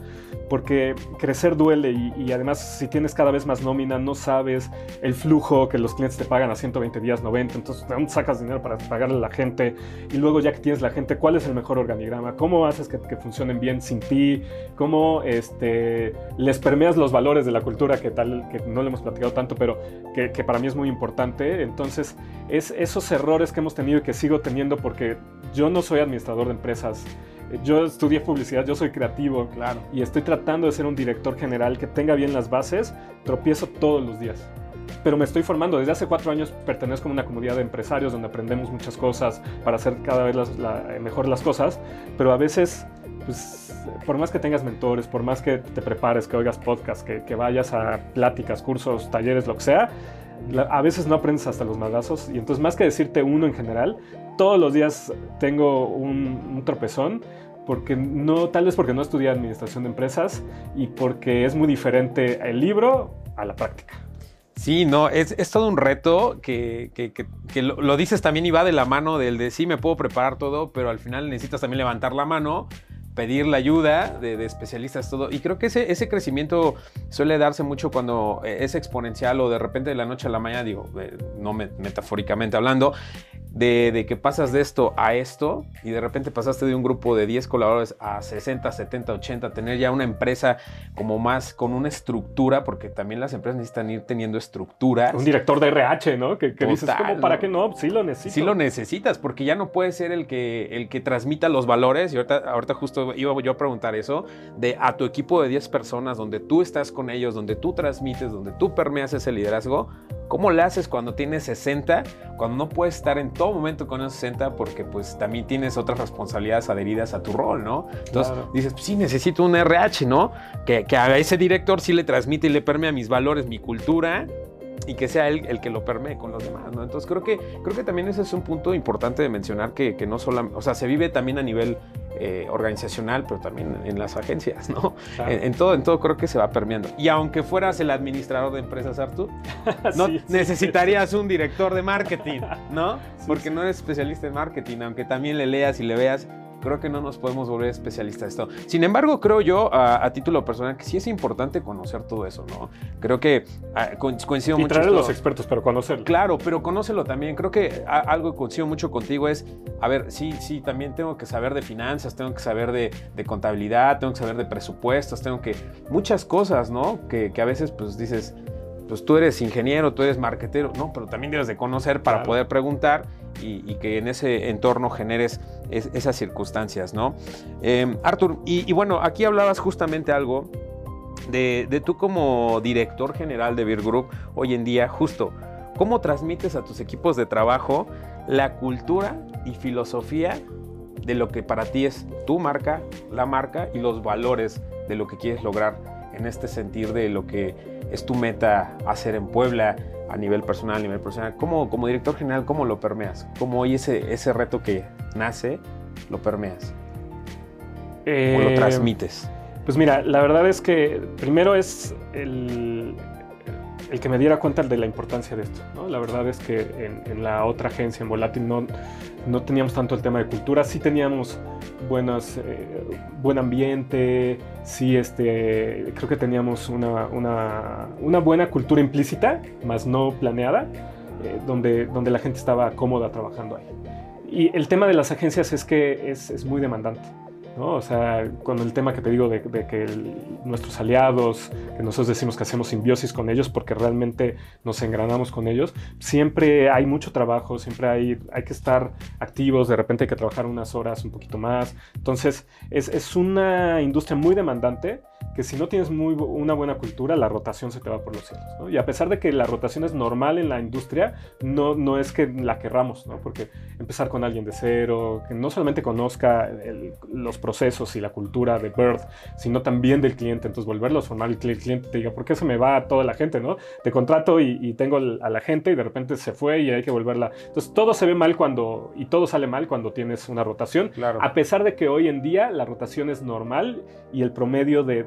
porque crecer duele y, además si tienes cada vez más nómina, no sabes el flujo que los clientes te pagan a 120 días, 90, entonces ¿de dónde sacas dinero para pagarle a la gente? Y luego ya que tienes la gente, ¿cuál es el mejor organigrama? ¿Cómo haces que, funcionen bien sin ti? ¿Cómo este, les permeas los valores de la cultura que tal, que no le hemos platicado tanto, pero que, que para mí es muy importante? Entonces, es esos errores que hemos tenido y que sigo teniendo porque yo no soy administrador de empresas. Yo estudié publicidad, yo soy creativo. Claro. Y estoy tratando de ser un director general que tenga bien las bases. Tropiezo todos los días. Pero me estoy formando. Desde hace cuatro años pertenezco a una comunidad de empresarios donde aprendemos muchas cosas para hacer cada vez mejor las cosas. Pero a veces, pues, por más que tengas mentores, por más que te prepares, que oigas podcasts, que, que vayas a pláticas, cursos, talleres, lo que sea, a veces no aprendes hasta los madrazos y entonces más que decirte uno en general, todos los días tengo un, tropezón porque no, tal vez porque no estudié administración de empresas y porque es muy diferente el libro a la práctica. Sí, no, es, todo un reto que, que, lo, lo, dices también y va de la mano del de sí, me puedo preparar todo, pero al final necesitas también levantar la mano pedir la ayuda de, especialistas, todo. Y creo que ese, ese, crecimiento suele darse mucho cuando eh, es exponencial o de repente de la noche a la mañana, digo, eh, no metafóricamente hablando, de, que pasas de esto a esto y de repente pasaste de un grupo de 10 colaboradores a 60, 70, 80, tener ya una empresa como más con una estructura, porque también las empresas necesitan ir teniendo estructura. Un director de RH, ¿no? Que, dices, como, ¿para qué no? Sí lo necesitas. Sí lo necesitas, porque ya no puede ser el que, el que transmita los valores, y ahorita, ahorita justo iba yo a preguntar eso, de a tu equipo de 10 personas, donde tú estás con ellos, donde tú transmites, donde tú permeas ese liderazgo, ¿Cómo le haces cuando tienes 60? Cuando no puedes estar en todo momento con esos 60 porque pues también tienes otras responsabilidades adheridas a tu rol, ¿no? Entonces dices, pues, sí, necesito un RH, ¿no? Que, que a ese director sí le transmite y le permea mis valores, mi cultura y que sea él el que lo permee con los demás, ¿no? Entonces creo que, creo que también ese es un punto importante de mencionar que, que no solo, o sea, se vive también a nivel eh, organizacional, pero también en las agencias, ¿no? En, todo, en todo creo que se va permeando. Y aunque fueras el administrador de empresas, Artur, no necesitarías un director de marketing, ¿no? Porque no eres especialista en marketing, aunque también le leas y le veas creo que no nos podemos volver especialistas de esto. Sin embargo, creo yo, a, título personal, que sí es importante conocer todo eso, ¿no? Creo que ah, coincido y mucho. Traer a los expertos, pero conocerlo. Claro, pero conócelo también. Creo que algo que coincido mucho contigo es, a ver, sí, sí, también tengo que saber de finanzas, tengo que saber de, contabilidad, tengo que saber de presupuestos, tengo que. Muchas cosas, ¿no? Que, que a veces, pues dices pues tú eres ingeniero, tú eres marquetero, no, pero también debes de conocer para poder preguntar y, que en ese entorno generes esas circunstancias, ¿no? Eh, Arthur, y, bueno, aquí hablabas justamente algo de, tú como director general de Beer Group hoy en día, justo, ¿cómo transmites a tus equipos de trabajo la cultura y filosofía de lo que para ti es tu marca, la marca y los valores de lo que quieres lograr en este sentir de lo que es tu meta hacer en Puebla a nivel personal, a nivel profesional? ¿Cómo, como director general, cómo lo permeas? ¿Cómo hoy ese, ese reto que nace lo permeas? ¿O lo eh, transmites? Pues mira, la verdad es que primero es el, el que me diera cuenta de la importancia de esto. La verdad es que en, la otra agencia, en Volatil, no, no teníamos tanto el tema de cultura, sí teníamos buenos, eh, buen ambiente, sí este, creo que teníamos una, una, una buena cultura implícita, más no planeada, eh, donde, donde la gente estaba cómoda trabajando ahí. Y el tema de las agencias es que es, es muy demandante. O sea, con el tema que te digo de, que nuestros aliados, que nosotros decimos que hacemos simbiosis con ellos porque realmente nos engranamos con ellos, siempre hay mucho trabajo, siempre hay, hay que estar activos, de repente hay que trabajar unas horas un poquito más. Entonces, es, es una industria muy demandante que si no tienes muy, una buena cultura, la rotación se te va por los cielos. ¿no? Y a pesar de que la rotación es normal en la industria, no, no es que la querramos, ¿no? porque empezar con alguien de cero, que no solamente conozca los procesos y la cultura de Bird, sino también del cliente, entonces volverlo formal y que el cliente te diga, ¿por qué se me va toda la gente? ¿no? Te contrato y, tengo a la gente y de repente se fue y hay que volverla. Entonces todo se ve mal cuando, y todo sale mal cuando tienes una rotación, claro. a pesar de que hoy en día la rotación es normal y el promedio de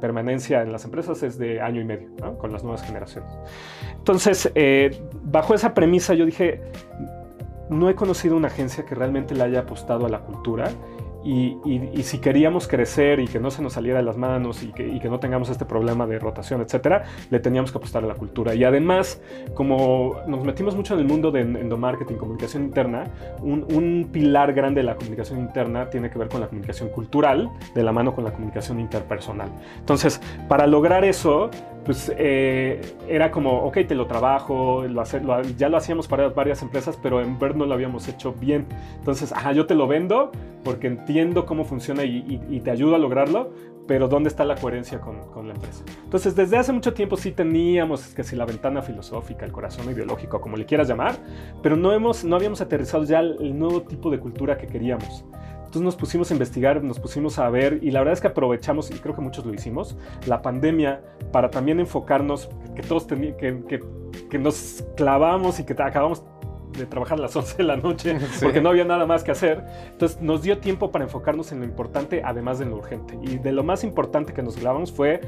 permanencia en las empresas es de año y medio, con las nuevas generaciones. Entonces, eh, bajo esa premisa yo dije, no he conocido una agencia que realmente le haya apostado a la cultura y, si queríamos crecer y que no se nos saliera de las manos y que, no tengamos este problema de rotación, etcétera, le teníamos que apostar a la cultura. Y además, como nos metimos mucho en el mundo de endomarketing, comunicación interna, un, pilar grande de la comunicación interna tiene que ver con la comunicación cultural, de la mano con la comunicación interpersonal. Entonces, para lograr eso, pues eh, era como, ok, te lo trabajo, ya lo hacíamos para varias empresas, pero en ver no lo habíamos hecho bien. Entonces, ajá, yo te lo vendo porque entiendo cómo funciona y, te ayudo a lograrlo, pero ¿dónde está la coherencia con, la empresa? Entonces, desde hace mucho tiempo sí teníamos que si la ventana filosófica, el corazón ideológico, como le quieras llamar, pero no, hemos, no habíamos aterrizado ya el nuevo tipo de cultura que queríamos. Entonces nos pusimos a investigar, nos pusimos a ver y la verdad es que aprovechamos, y creo que muchos lo hicimos, la pandemia para también enfocarnos, que todos que, que, que, nos clavamos y que acabamos de trabajar a las 11 de la noche porque no había nada más que hacer. Entonces nos dio tiempo para enfocarnos en lo importante además de lo urgente. Y de lo más importante que nos clavamos fue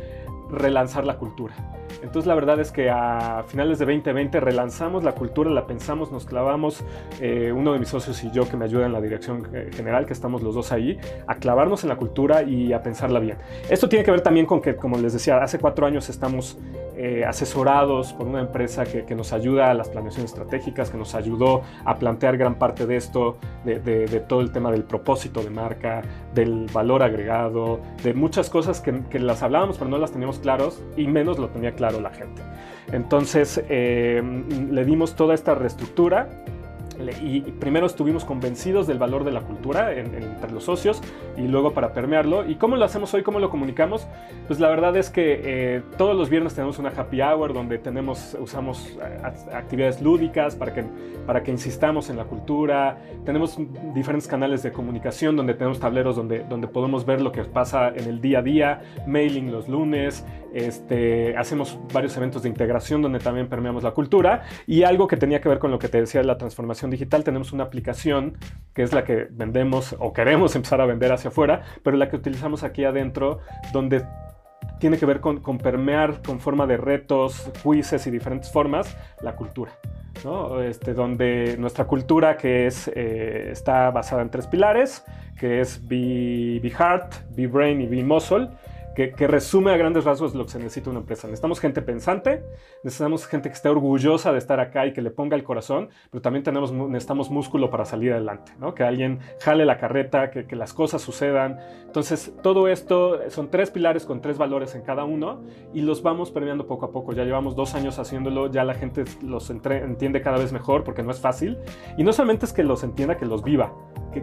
relanzar la cultura. Entonces la verdad es que a finales de 2020 relanzamos la cultura, la pensamos, nos clavamos, eh, uno de mis socios y yo que me ayuda en la dirección eh, general, que estamos los dos ahí, a clavarnos en la cultura y a pensarla bien. Esto tiene que ver también con que, como les decía, hace cuatro años estamos eh, asesorados por una empresa que, nos ayuda a las planeaciones estratégicas, que nos ayudó a plantear gran parte de esto, de, todo el tema del propósito de marca, del valor agregado, de muchas cosas que, que, las hablábamos pero no las teníamos claros y menos lo tenía claro la gente. Entonces eh, le dimos toda esta reestructura y primero estuvimos convencidos del valor de la cultura entre los socios y luego para permearlo. ¿Y cómo lo hacemos hoy? ¿Cómo lo comunicamos? Pues la verdad es que eh, todos los viernes tenemos una happy hour donde tenemos, usamos eh, actividades lúdicas para que, para que insistamos en la cultura. Tenemos diferentes canales de comunicación donde tenemos tableros donde, donde podemos ver lo que pasa en el día a día, mailing los lunes, este, hacemos varios eventos de integración donde también permeamos la cultura y algo que tenía que ver con lo que te decía de la transformación digital, tenemos una aplicación que es la que vendemos o queremos empezar a vender hacia afuera, pero la que utilizamos aquí adentro donde tiene que ver con, permear con forma de retos, quizzes y diferentes formas la cultura. Este, donde nuestra cultura que es, eh, está basada en tres pilares, que es Be, Be Heart, Be Brain y Be Muscle, que, resume a grandes rasgos lo que se necesita una empresa. Necesitamos gente pensante, necesitamos gente que esté orgullosa de estar acá y que le ponga el corazón, pero también tenemos, necesitamos músculo para salir adelante, ¿no? que alguien jale la carreta, que, que las cosas sucedan. Entonces, todo esto son tres pilares con tres valores en cada uno y los vamos premiando poco a poco. Ya llevamos dos años haciéndolo, ya la gente los entiende cada vez mejor porque no es fácil. Y no solamente es que los entienda, que los viva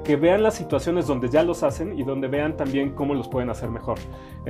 que, vean las situaciones donde ya los hacen y donde vean también cómo los pueden hacer mejor.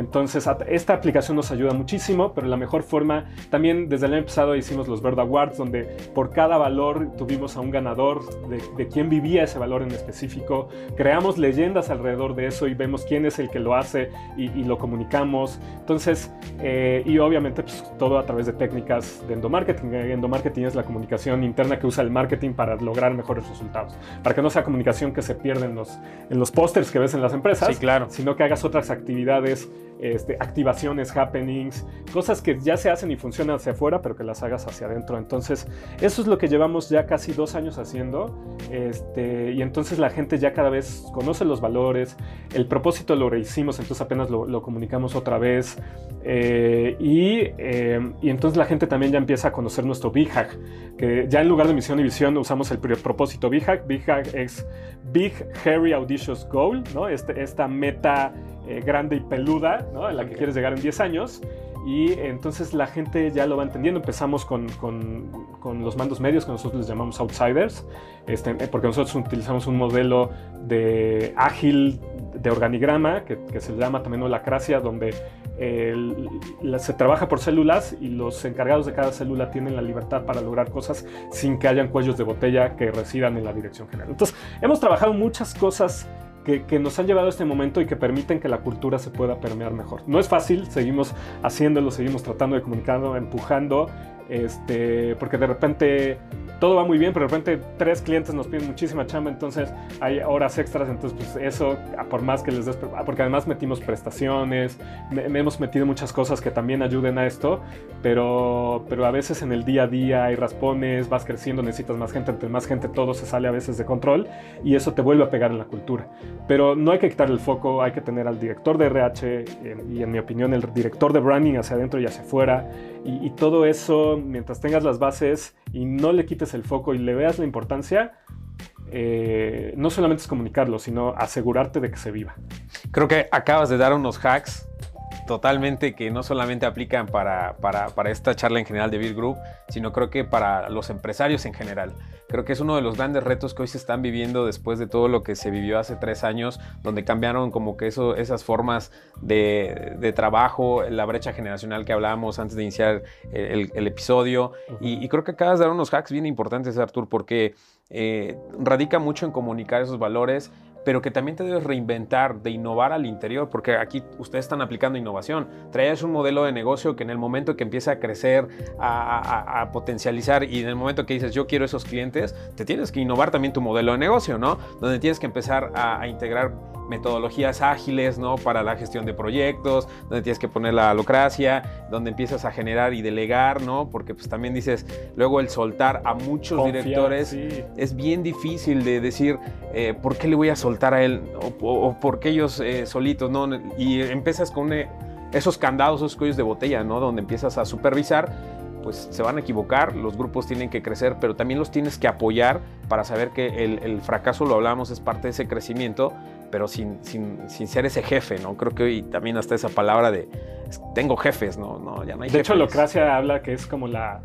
Entonces, esta aplicación nos ayuda muchísimo, pero la mejor forma, también desde el año pasado hicimos los Bird Awards, donde por cada valor tuvimos a un ganador de, de quién vivía ese valor en específico. Creamos leyendas alrededor de eso y vemos quién es el que lo hace y, lo comunicamos. Entonces, eh, y obviamente pues, todo a través de técnicas de endomarketing. Endomarketing es la comunicación interna que usa el marketing para lograr mejores resultados. Para que no sea comunicación que se pierden los, en los pósters que ves en las empresas, sí, claro. sino que hagas otras actividades, este, activaciones, happenings, cosas que ya se hacen y funcionan hacia afuera, pero que las hagas hacia adentro. Entonces, eso es lo que llevamos ya casi dos años haciendo, este, y entonces la gente ya cada vez conoce los valores, el propósito lo rehicimos, entonces apenas lo, comunicamos otra vez, eh, y, eh, y, entonces la gente también ya empieza a conocer nuestro BIHAG, que ya en lugar de misión y visión usamos el propósito BIHAG. BIHAG es Big Hairy Audacious Goal, ¿no? Este, esta meta eh, grande y peluda, ¿no? A la que quieres llegar en 10 años. Y entonces la gente ya lo va entendiendo. Empezamos con, con, con los mandos medios, que nosotros les llamamos outsiders, este, porque nosotros utilizamos un modelo de ágil de organigrama, que, que se llama también holacracia, donde se trabaja por células y los encargados de cada célula tienen la libertad para lograr cosas sin que hayan cuellos de botella que residan en la dirección general. Entonces, hemos trabajado muchas cosas que, nos han llevado a este momento y que permiten que la cultura se pueda permear mejor. No es fácil, seguimos haciéndolo, seguimos tratando de comunicarlo, empujando, este, porque de repente todo va muy bien, pero de repente tres clientes nos piden muchísima chamba, entonces hay horas extras, entonces pues eso, por más que les des, porque además metimos prestaciones, me, hemos metido muchas cosas que también ayuden a esto, pero, pero a veces en el día a día hay raspones, vas creciendo, necesitas más gente, entre más gente todo se sale a veces de control y eso te vuelve a pegar en la cultura. Pero no hay que quitar el foco, hay que tener al director de RH y en mi opinión el director de branding hacia adentro y hacia afuera y, todo eso, mientras tengas las bases y no le quites el foco y le veas la importancia, eh, no solamente es comunicarlo, sino asegurarte de que se viva. Creo que acabas de dar unos hacks totalmente que no solamente aplican para, para, esta charla en general de Bill Group, sino creo que para los empresarios en general. Creo que es uno de los grandes retos que hoy se están viviendo después de todo lo que se vivió hace tres años, donde cambiaron como que eso, esas formas de, trabajo, la brecha generacional que hablábamos antes de iniciar el, episodio. y, creo que acabas de dar unos hacks bien importantes, Artur, porque eh, radica mucho en comunicar esos valores pero que también te debes reinventar, de innovar al interior, porque aquí ustedes están aplicando innovación. Traes un modelo de negocio que en el momento que empieza a crecer, a, potencializar y en el momento que dices yo quiero esos clientes, te tienes que innovar también tu modelo de negocio, ¿no? Donde tienes que empezar a, integrar metodologías ágiles, ¿no? Para la gestión de proyectos, donde tienes que poner la alocracia, donde empiezas a generar y delegar, ¿no? Porque pues también dices, luego el soltar a muchos directores es bien difícil de decir, eh, ¿por qué le voy a soltar? a él o, porque ellos eh, solitos, ¿no? Y empiezas con eh, esos candados, esos cuellos de botella, ¿no? Donde empiezas a supervisar, pues se van a equivocar, los grupos tienen que crecer, pero también los tienes que apoyar para saber que el, fracaso, lo hablamos, es parte de ese crecimiento, pero sin, sin, sin, ser ese jefe, ¿no? Creo que hoy también hasta esa palabra de tengo jefes, ¿no? no ya no hay de hecho, Locracia habla que es como la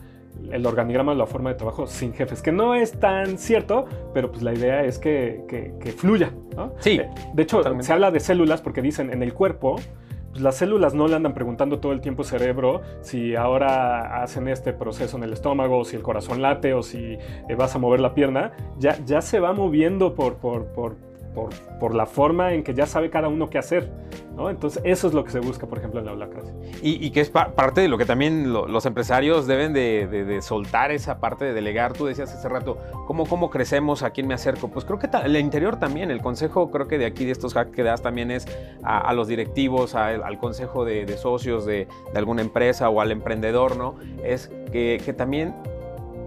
el organigrama de la forma de trabajo sin jefes, que no es tan cierto, pero pues la idea es que, que, fluya. ¿no? Sí. Eh, de hecho, se habla de células porque dicen en el cuerpo, pues las células no le andan preguntando todo el tiempo cerebro si ahora hacen este proceso en el estómago, o si el corazón late o si eh, vas a mover la pierna, ya, ya se va moviendo por, por, por por, la forma en que ya sabe cada uno qué hacer. ¿no? Entonces, eso es lo que se busca, por ejemplo, en la holacracia. Y, y que es parte de lo que también los empresarios deben de, soltar esa parte de delegar. Tú decías hace rato, ¿cómo, ¿cómo crecemos? ¿A quién me acerco? Pues creo que el interior también, el consejo, creo que de aquí, de estos hacks que das, también es a, los directivos, al consejo de, socios de, alguna empresa o al emprendedor, ¿no? Es que, también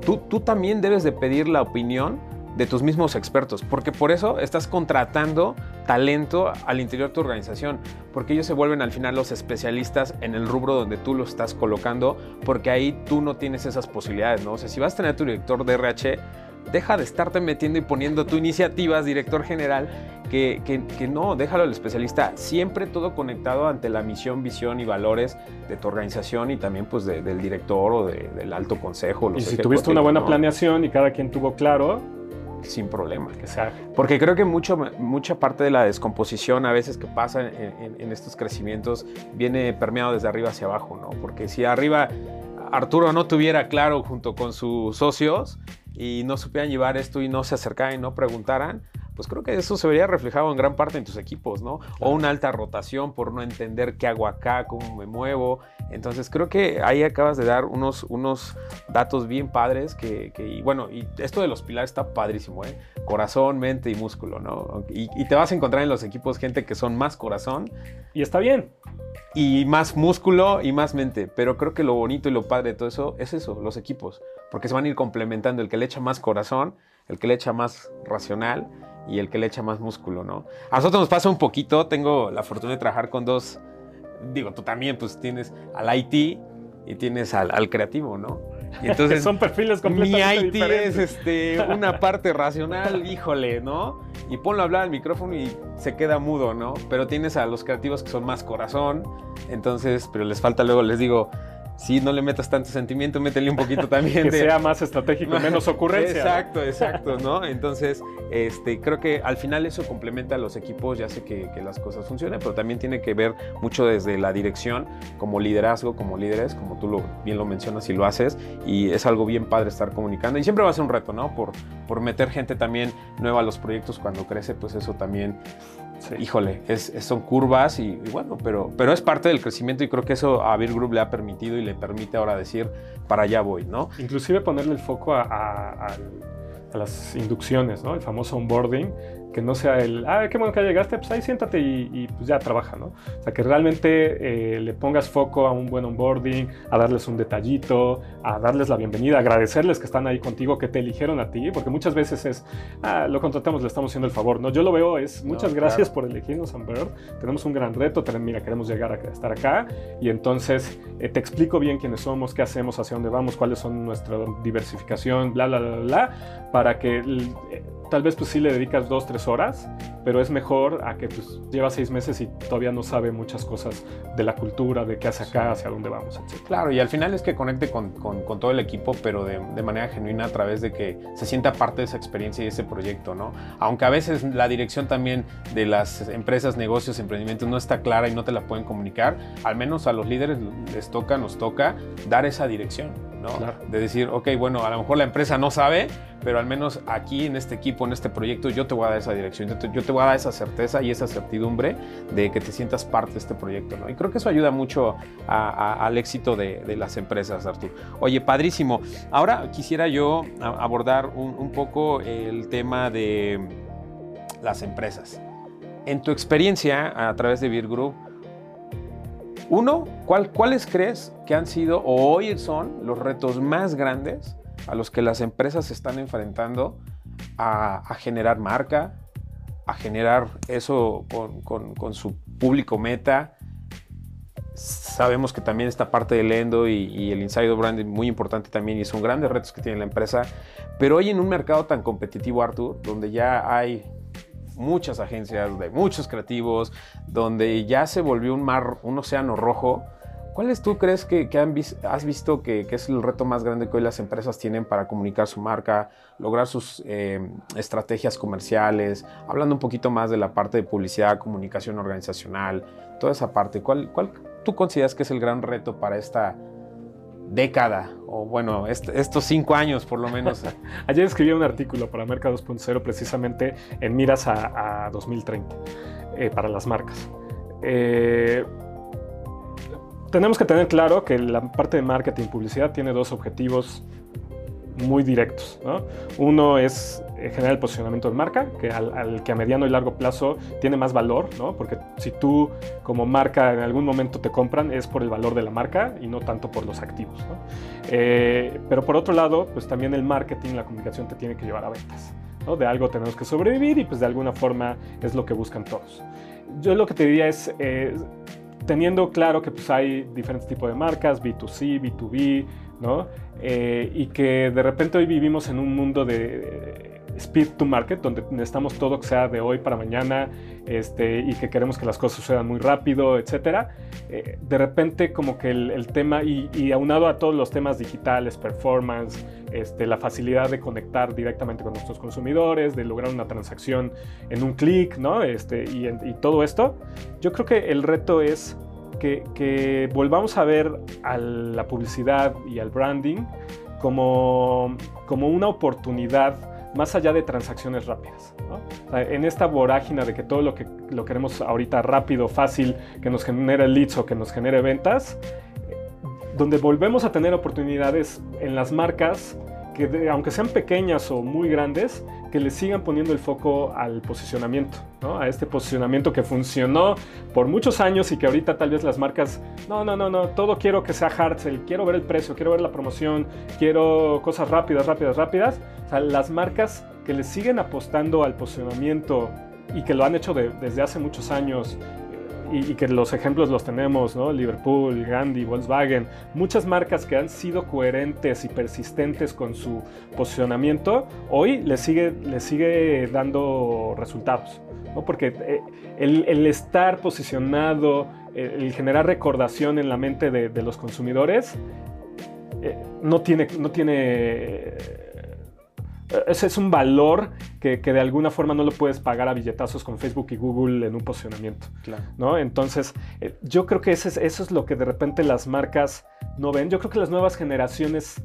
tú también debes de pedir la opinión de tus mismos expertos, porque por eso estás contratando talento al interior de tu organización, porque ellos se vuelven al final los especialistas en el rubro donde tú lo estás colocando, porque ahí tú no tienes esas posibilidades, ¿no? O sea, si vas a tener tu director de RH, deja de estarte metiendo y poniendo tu iniciativas, director general, que, que, no, déjalo al especialista, siempre todo conectado ante la misión, visión y valores de tu organización y también pues del director o del alto consejo. y si tuviste una buena planeación y cada quien tuvo claro, sin problema. Sea. Porque creo que mucho, mucha parte de la descomposición a veces que pasa en, estos crecimientos viene permeado desde arriba hacia abajo, ¿no? Porque si arriba Arturo no tuviera claro junto con sus socios y no supieran llevar esto y no se acercaran y no preguntaran, pues creo que eso se vería reflejado en gran parte en tus equipos, ¿no? O una alta rotación por no entender qué hago acá, cómo me muevo. Entonces creo que ahí acabas de dar unos, unos datos bien padres que, y bueno, y esto de los pilares está padrísimo, ¿eh? Corazón, mente y músculo, ¿no? Y, y te vas a encontrar en los equipos gente que son más corazón. Y está bien. Y más músculo y más mente. Pero creo que lo bonito y lo padre de todo eso es eso, los equipos. Porque se van a ir complementando el que le echa más corazón, el que le echa más racional y el que le echa más músculo, ¿no? A nosotros nos pasa un poquito, tengo la fortuna de trabajar con dos, digo, tú también, pues tienes al IT y tienes al, creativo, ¿no? Y entonces son perfiles completamente Mi IT es este, una parte racional, híjole, ¿no? Y ponlo a hablar al micrófono y se queda mudo, ¿no? Pero tienes a los creativos que son más corazón, entonces, pero les falta luego, les digo, sí, no le metas tanto sentimiento, métele un poquito también. que sea más estratégico, menos ocurrencia. Exacto, exacto, ¿no? Entonces, este, creo que al final eso complementa a los equipos, ya sé que, que, las cosas funcionen, pero también tiene que ver mucho desde la dirección, como liderazgo, como líderes, como tú lo, bien lo mencionas y lo haces, y es algo bien padre estar comunicando. Y siempre va a ser un reto, ¿no? Por, por meter gente también nueva a los proyectos cuando crece, pues eso también híjole, es, son curvas y, bueno, pero, pero es parte del crecimiento y creo que eso a Beer Group le ha permitido y le permite ahora decir, para allá voy, ¿no? Inclusive ponerle el foco a, a las inducciones, ¿no? El famoso onboarding, que no sea el, ah, qué bueno que llegaste, pues ahí siéntate y, pues ya trabaja, ¿no? O sea, que realmente eh, le pongas foco a un buen onboarding, a darles un detallito, a darles la bienvenida, agradecerles que están ahí contigo, que te eligieron a ti, porque muchas veces es, ah, lo contratamos, le estamos haciendo el favor, ¿no? Yo lo veo, es muchas gracias por elegirnos, Amber, tenemos un gran reto, mira, queremos llegar a estar acá y entonces eh, te explico bien quiénes somos, qué hacemos, hacia dónde vamos, cuáles son nuestra diversificación, bla, bla, bla, bla, para que tal vez pues sí le dedicas dos, tres horas, pero es mejor a que pues lleva seis meses y todavía no sabe muchas cosas de la cultura, de qué hace acá, hacia dónde vamos, etc. Claro, y al final es que conecte con, con, todo el equipo, pero de, de, manera genuina a través de que se sienta parte de esa experiencia y ese proyecto, ¿no? Aunque a veces la dirección también de las empresas, negocios, emprendimientos no está clara y no te la pueden comunicar, al menos a los líderes les toca, nos toca dar esa dirección, ¿no? De decir, ok, bueno, a lo mejor la empresa no sabe, pero al menos aquí en este equipo, en este proyecto, yo te voy a dar esa dirección, yo te, voy a dar esa certeza y esa certidumbre de que te sientas parte de este proyecto. ¿no? Y creo que eso ayuda mucho al éxito de, las empresas, Artur. Oye, padrísimo. Ahora quisiera yo abordar un, poco el tema de las empresas. En tu experiencia a través de Beer Group, uno, ¿cuáles crees que han sido o hoy son los retos más grandes a los que las empresas se están enfrentando a, generar marca, a generar eso con, su público meta. Sabemos que también esta parte del Endo y, el Inside Branding muy importante también y son grandes retos que tiene la empresa. Pero hoy en un mercado tan competitivo, Artur, donde ya hay muchas agencias, de muchos creativos, donde ya se volvió un mar, un océano rojo, ¿Cuáles tú crees que, has visto que, es el reto más grande que hoy las empresas tienen para comunicar su marca, lograr sus eh, estrategias comerciales? Hablando un poquito más de la parte de publicidad, comunicación organizacional, toda esa parte. ¿Cuál, cuál tú consideras que es el gran reto para esta década, o bueno, estos cinco años por lo menos. Ayer escribí un artículo para Merca 2.0 precisamente en miras a, 2030 eh, para las marcas. Eh, tenemos que tener claro que la parte de marketing publicidad tiene dos objetivos muy directos. Uno es generar el posicionamiento de marca, que al, que a mediano y largo plazo tiene más valor, porque si tú como marca en algún momento te compran es por el valor de la marca y no tanto por los activos. Eh, pero por otro lado, pues también el marketing, la comunicación te tiene que llevar a ventas. De algo tenemos que sobrevivir y pues de alguna forma es lo que buscan todos. Yo lo que te diría es... Eh, teniendo claro que pues, hay diferentes tipos de marcas, B2C, B2B, ¿no? Eh, y que de repente hoy vivimos en un mundo de speed to market, donde necesitamos todo que sea de hoy para mañana este, y que queremos que las cosas sucedan muy rápido, etc. Eh, de repente como que el, tema, y, aunado a todos los temas digitales, performance, este, la facilidad de conectar directamente con nuestros consumidores, de lograr una transacción en un clic, ¿no? Este, y, todo esto, yo creo que el reto es que, que volvamos a ver a la publicidad y al branding como, como una oportunidad más allá de transacciones rápidas. en esta vorágina de que todo lo que lo queremos ahorita rápido, fácil, que nos genere leads o que nos genere ventas, donde volvemos a tener oportunidades en las marcas que aunque sean pequeñas o muy grandes, que le sigan poniendo el foco al posicionamiento, a este posicionamiento que funcionó por muchos años y que ahorita tal vez las marcas, no, no, no, no, todo quiero que sea hard sell, quiero ver el precio, quiero ver la promoción, quiero cosas rápidas, rápidas, rápidas. O sea, las marcas que le siguen apostando al posicionamiento y que lo han hecho desde hace muchos años y, que los ejemplos los tenemos, ¿no? Liverpool, Gandhi, Volkswagen, muchas marcas que han sido coherentes y persistentes con su posicionamiento, hoy le sigue, le sigue dando resultados. ¿no? Porque eh, el, estar posicionado, el, generar recordación en la mente de, los consumidores, eh, no tiene, no tiene ese es un valor que, de alguna forma no lo puedes pagar a billetazos con Facebook y Google en un posicionamiento. ¿no? Entonces, eh, yo creo que eso es lo que de repente las marcas no ven. Yo creo que las nuevas generaciones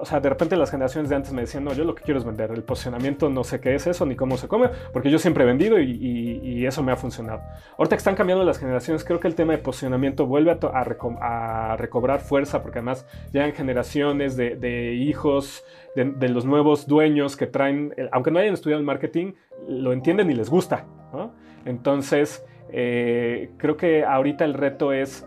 o sea, de repente las generaciones de antes me decían, no, yo lo que quiero es vender. El posicionamiento no sé qué es eso ni cómo se come, porque yo siempre he vendido y, eso me ha funcionado. Ahorita que están cambiando las generaciones, creo que el tema de posicionamiento vuelve a, recobrar fuerza, porque además llegan generaciones de, hijos, de, los nuevos dueños que traen, aunque no hayan estudiado el marketing, lo entienden y les gusta. Entonces, eh, creo que ahorita el reto es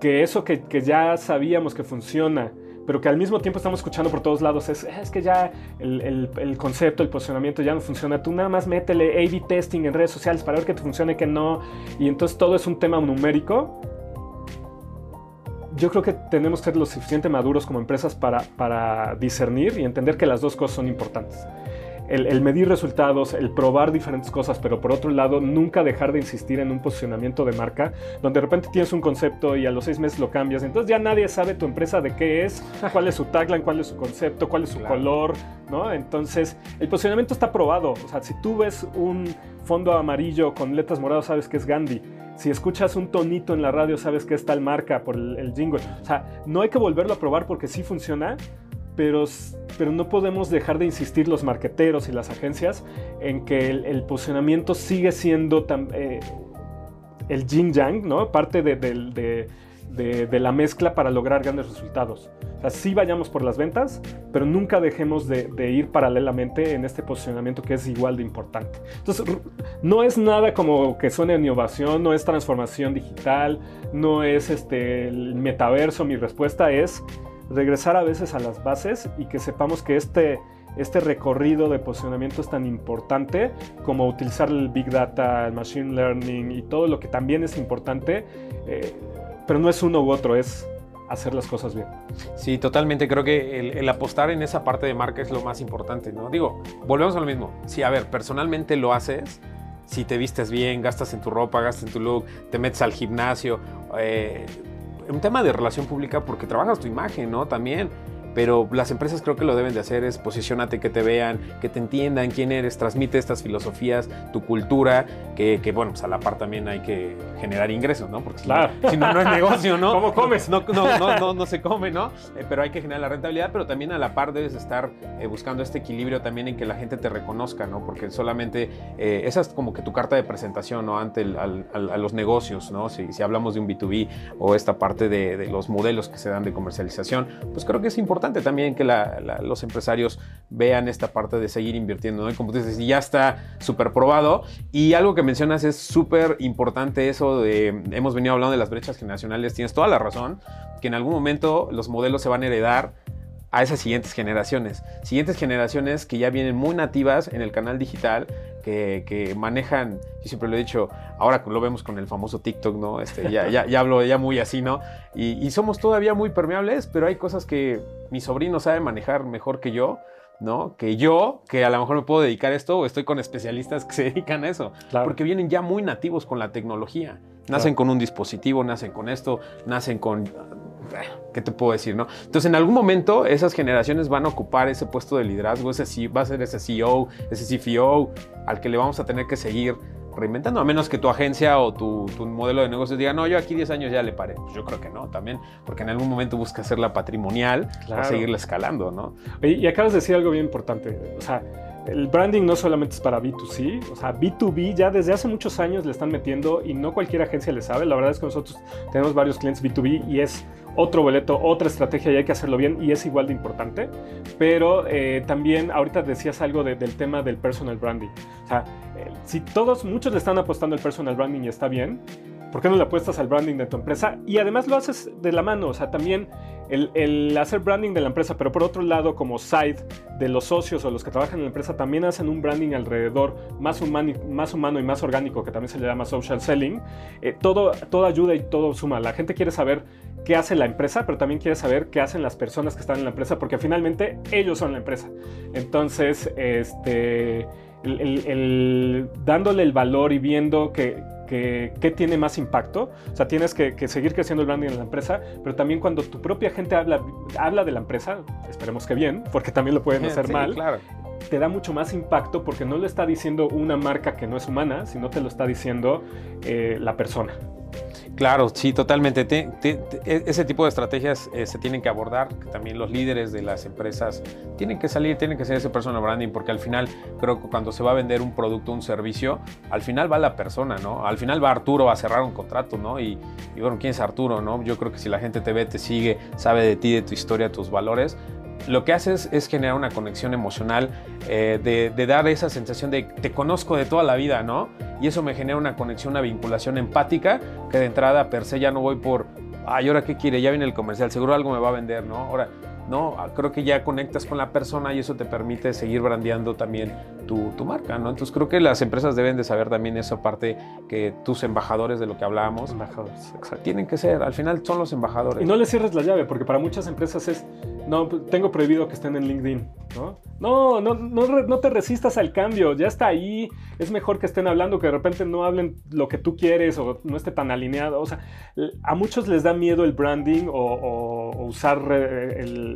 que eso que ya sabíamos que funciona, pero que al mismo tiempo estamos escuchando por todos lados, es, es que ya el, el, concepto, el posicionamiento ya no funciona. Tú nada más métele A-B testing en redes sociales para ver que te funcione, que no. Y entonces todo es un tema numérico. Yo creo que tenemos que ser lo suficiente maduros como empresas para, para discernir y entender que las dos cosas son importantes el, medir resultados, el probar diferentes cosas, pero por otro lado, nunca dejar de insistir en un posicionamiento de marca, donde de repente tienes un concepto y a los seis meses lo cambias. Entonces ya nadie sabe tu empresa de qué es, cuál es su tagline, cuál es su concepto, cuál es su color, ¿no? Entonces, el posicionamiento está probado. O sea, si tú ves un fondo amarillo con letras moradas, sabes que es Gandhi. Si escuchas un tonito en la radio, sabes que es tal marca por el, el jingle. O sea, no hay que volverlo a probar porque sí funciona, pero, pero no podemos dejar de insistir los marqueteros y las agencias en que el, posicionamiento sigue siendo eh, el yin yang, ¿no? Parte de, la mezcla para lograr grandes resultados. O sea, sí vayamos por las ventas, pero nunca dejemos de, ir paralelamente en este posicionamiento que es igual de importante. Entonces, no es nada como que suene innovación, no es transformación digital, no es este, el metaverso. Mi respuesta es regresar a veces a las bases y que sepamos que este, este recorrido de posicionamiento es tan importante como utilizar el Big Data, el Machine Learning y todo lo que también es importante, eh, pero no es uno u otro, es hacer las cosas bien. Sí, totalmente. Creo que el, apostar en esa parte de marca es lo más importante, ¿no? Digo, volvemos a lo mismo. Si, a ver, personalmente lo haces, si te vistes bien, gastas en tu ropa, gastas en tu look, te metes al gimnasio, eh, un tema de relación pública porque trabajas tu imagen, ¿no? También pero las empresas creo que lo deben de hacer es posicionate, que te vean, que te entiendan quién eres, transmite estas filosofías, tu cultura, que, bueno, pues a la par también hay que generar ingresos, ¿no? Porque si, no, no, es negocio, ¿no? ¿Cómo comes? No, no, no, no, se come, ¿no? Eh, pero hay que generar la rentabilidad, pero también a la par debes estar eh, buscando este equilibrio también en que la gente te reconozca, ¿no? Porque solamente eh, esa es como que tu carta de presentación, ¿no? Ante a los negocios, ¿no? Si, si, hablamos de un B2B o esta parte de, de los modelos que se dan de comercialización, pues creo que es importante también que los empresarios vean esta parte de seguir invirtiendo, ¿no? dices, ya está súper probado. Y algo que mencionas es súper importante eso de, hemos venido hablando de las brechas generacionales, tienes toda la razón, que en algún momento los modelos se van a heredar a esas siguientes generaciones. Siguientes generaciones que ya vienen muy nativas en el canal digital, que, manejan, yo siempre lo he dicho, ahora lo vemos con el famoso TikTok, ¿no? Este, ya, ya, hablo ya muy así, ¿no? Y, somos todavía muy permeables, pero hay cosas que mi sobrino sabe manejar mejor que yo. ¿no? Que yo, que a lo mejor me puedo dedicar a esto, o estoy con especialistas que se dedican a eso. Porque vienen ya muy nativos con la tecnología. Nacen con un dispositivo, nacen con esto, nacen con ¿qué te puedo decir, no? Entonces, en algún momento, esas generaciones van a ocupar ese puesto de liderazgo, ese va a ser ese CEO, ese CFO, al que le vamos a tener que seguir reinventando, a menos que tu agencia o tu, modelo de negocios diga, no, yo aquí 10 años ya le paré. Pues yo creo que no, también, porque en algún momento busca hacerla patrimonial para seguirla escalando, ¿no? Y, acabas de decir algo bien importante, o sea, el branding no solamente es para B2C, o sea, B2B ya desde hace muchos años le están metiendo y no cualquier agencia le sabe. La verdad es que nosotros tenemos varios clientes B2B y es otro boleto, otra estrategia y hay que hacerlo bien y es igual de importante. Pero eh, también ahorita decías algo del tema del personal branding. O sea, eh, si todos, muchos le están apostando al personal branding y está bien, ¿por qué no le apuestas al branding de tu empresa? Y además lo haces de la mano, o sea, también el, hacer branding de la empresa, pero por otro lado, como side de los socios o los que trabajan en la empresa, también hacen un branding alrededor más, humano, más humano y más orgánico, que también se le llama social selling. Eh, todo, todo ayuda y todo suma. La gente quiere saber qué hace la empresa, pero también quiere saber qué hacen las personas que están en la empresa, porque finalmente ellos son la empresa. Entonces, este el, dándole el valor y viendo que, que, tiene más impacto. O sea, tienes que, seguir creciendo el branding en la empresa, pero también cuando tu propia gente habla, habla de la empresa, esperemos que bien, porque también lo pueden hacer mal, claro. Te da mucho más impacto porque no lo está diciendo una marca que no es humana, sino te lo está diciendo eh, la persona. Claro, sí, totalmente. E, ese tipo de estrategias eh, se tienen que abordar. También los líderes de las empresas tienen que salir, tienen que ser ese personal branding, porque al final creo que cuando se va a vender un producto, un servicio, al final va la persona, ¿no? Al final va Arturo a cerrar un contrato, ¿no? Y, y bueno, ¿quién es Arturo, no? Yo creo que si la gente te ve, te sigue, sabe de ti, de tu historia, tus valores, lo que haces es generar una conexión emocional, eh, de, dar esa sensación de te conozco de toda la vida, ¿no? Y eso me genera una conexión, una vinculación empática que de entrada per se ya no voy por, ay, ¿ahora qué quiere? Ya viene el comercial, seguro algo me va a vender, ¿no? Ahora, no, creo que ya conectas con la persona y eso te permite seguir brandeando también tu, tu, marca, ¿no? Entonces creo que las empresas deben de saber también esa parte que tus embajadores de lo que hablábamos, embajadores, exacto. tienen que ser, al final son los embajadores. Y no les cierres la llave, porque para muchas empresas es, no, tengo prohibido que estén en LinkedIn, ¿no? No, no, no, te resistas al cambio, ya está ahí, es mejor que estén hablando, que de repente no hablen lo que tú quieres o no esté tan alineado, o sea, a muchos les da miedo el branding o, usar el,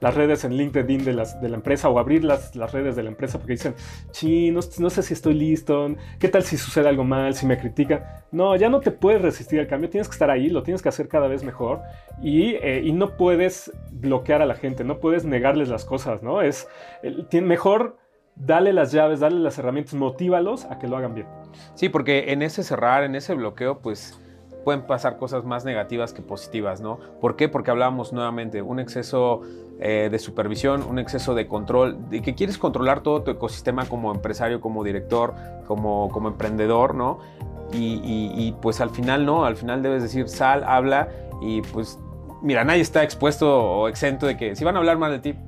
las redes en LinkedIn de, las, de la empresa o abrir las, las, redes de la empresa porque dicen, sí, no, no, sé si estoy listo, qué tal si sucede algo mal, si me critican. No, ya no te puedes resistir al cambio, tienes que estar ahí, lo tienes que hacer cada vez mejor y, eh, y no puedes bloquear a la gente, no puedes negarles las cosas, ¿no? Es mejor dale las llaves, dale las herramientas, motívalos a que lo hagan bien. Sí, porque en ese cerrar, en ese bloqueo, pues pueden pasar cosas más negativas que positivas, ¿no? ¿Por qué? Porque hablábamos nuevamente, un exceso eh, de supervisión, un exceso de control, de que quieres controlar todo tu ecosistema como empresario, como director, como, como emprendedor, ¿no? Y, pues al final no, al final debes decir, sal, habla y pues mira, nadie está expuesto o exento de que si van a hablar mal de ti,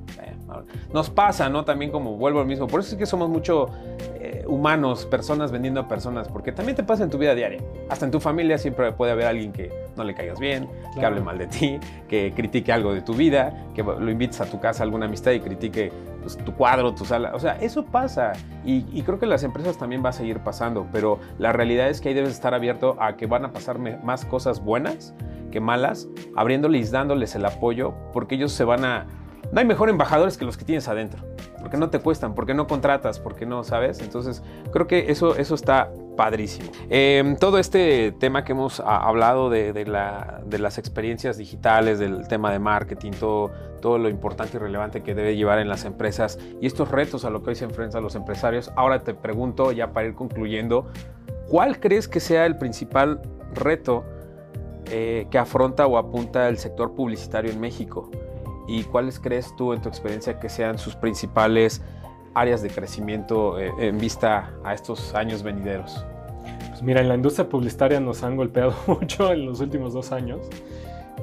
nos pasa, ¿no? También como vuelvo al mismo. Por eso es que somos mucho eh, humanos, personas vendiendo a personas, porque también te pasa en tu vida diaria. Hasta en tu familia siempre puede haber alguien que no le caigas bien, que hable mal de ti, que critique algo de tu vida, que lo invites a tu casa a alguna amistad y critique pues, tu cuadro, tu sala. O sea, eso pasa. Y, y, creo que las empresas también va a seguir pasando, pero la realidad es que ahí debes estar abierto a que van a pasarme más cosas buenas que malas, abriéndoles, dándoles el apoyo, porque ellos se van a no hay mejor embajadores que los que tienes adentro, porque no te cuestan, porque no contratas, porque no, ¿sabes? Entonces, creo que eso, eso está padrísimo. Em, todo este tema que hemos hablado de, las experiencias digitales, del tema de marketing, todo, todo lo importante y relevante que debe llevar en las empresas y estos retos a lo que hoy se enfrentan los empresarios, ahora te pregunto, ya para ir concluyendo, ¿cuál crees que sea el principal reto eh, que afronta o apunta el sector publicitario en México? Y cuáles crees tú en tu experiencia que sean sus principales áreas de crecimiento eh, en vista a estos años venideros? Pues mira, en la industria publicitaria nos han golpeado mucho en los últimos dos años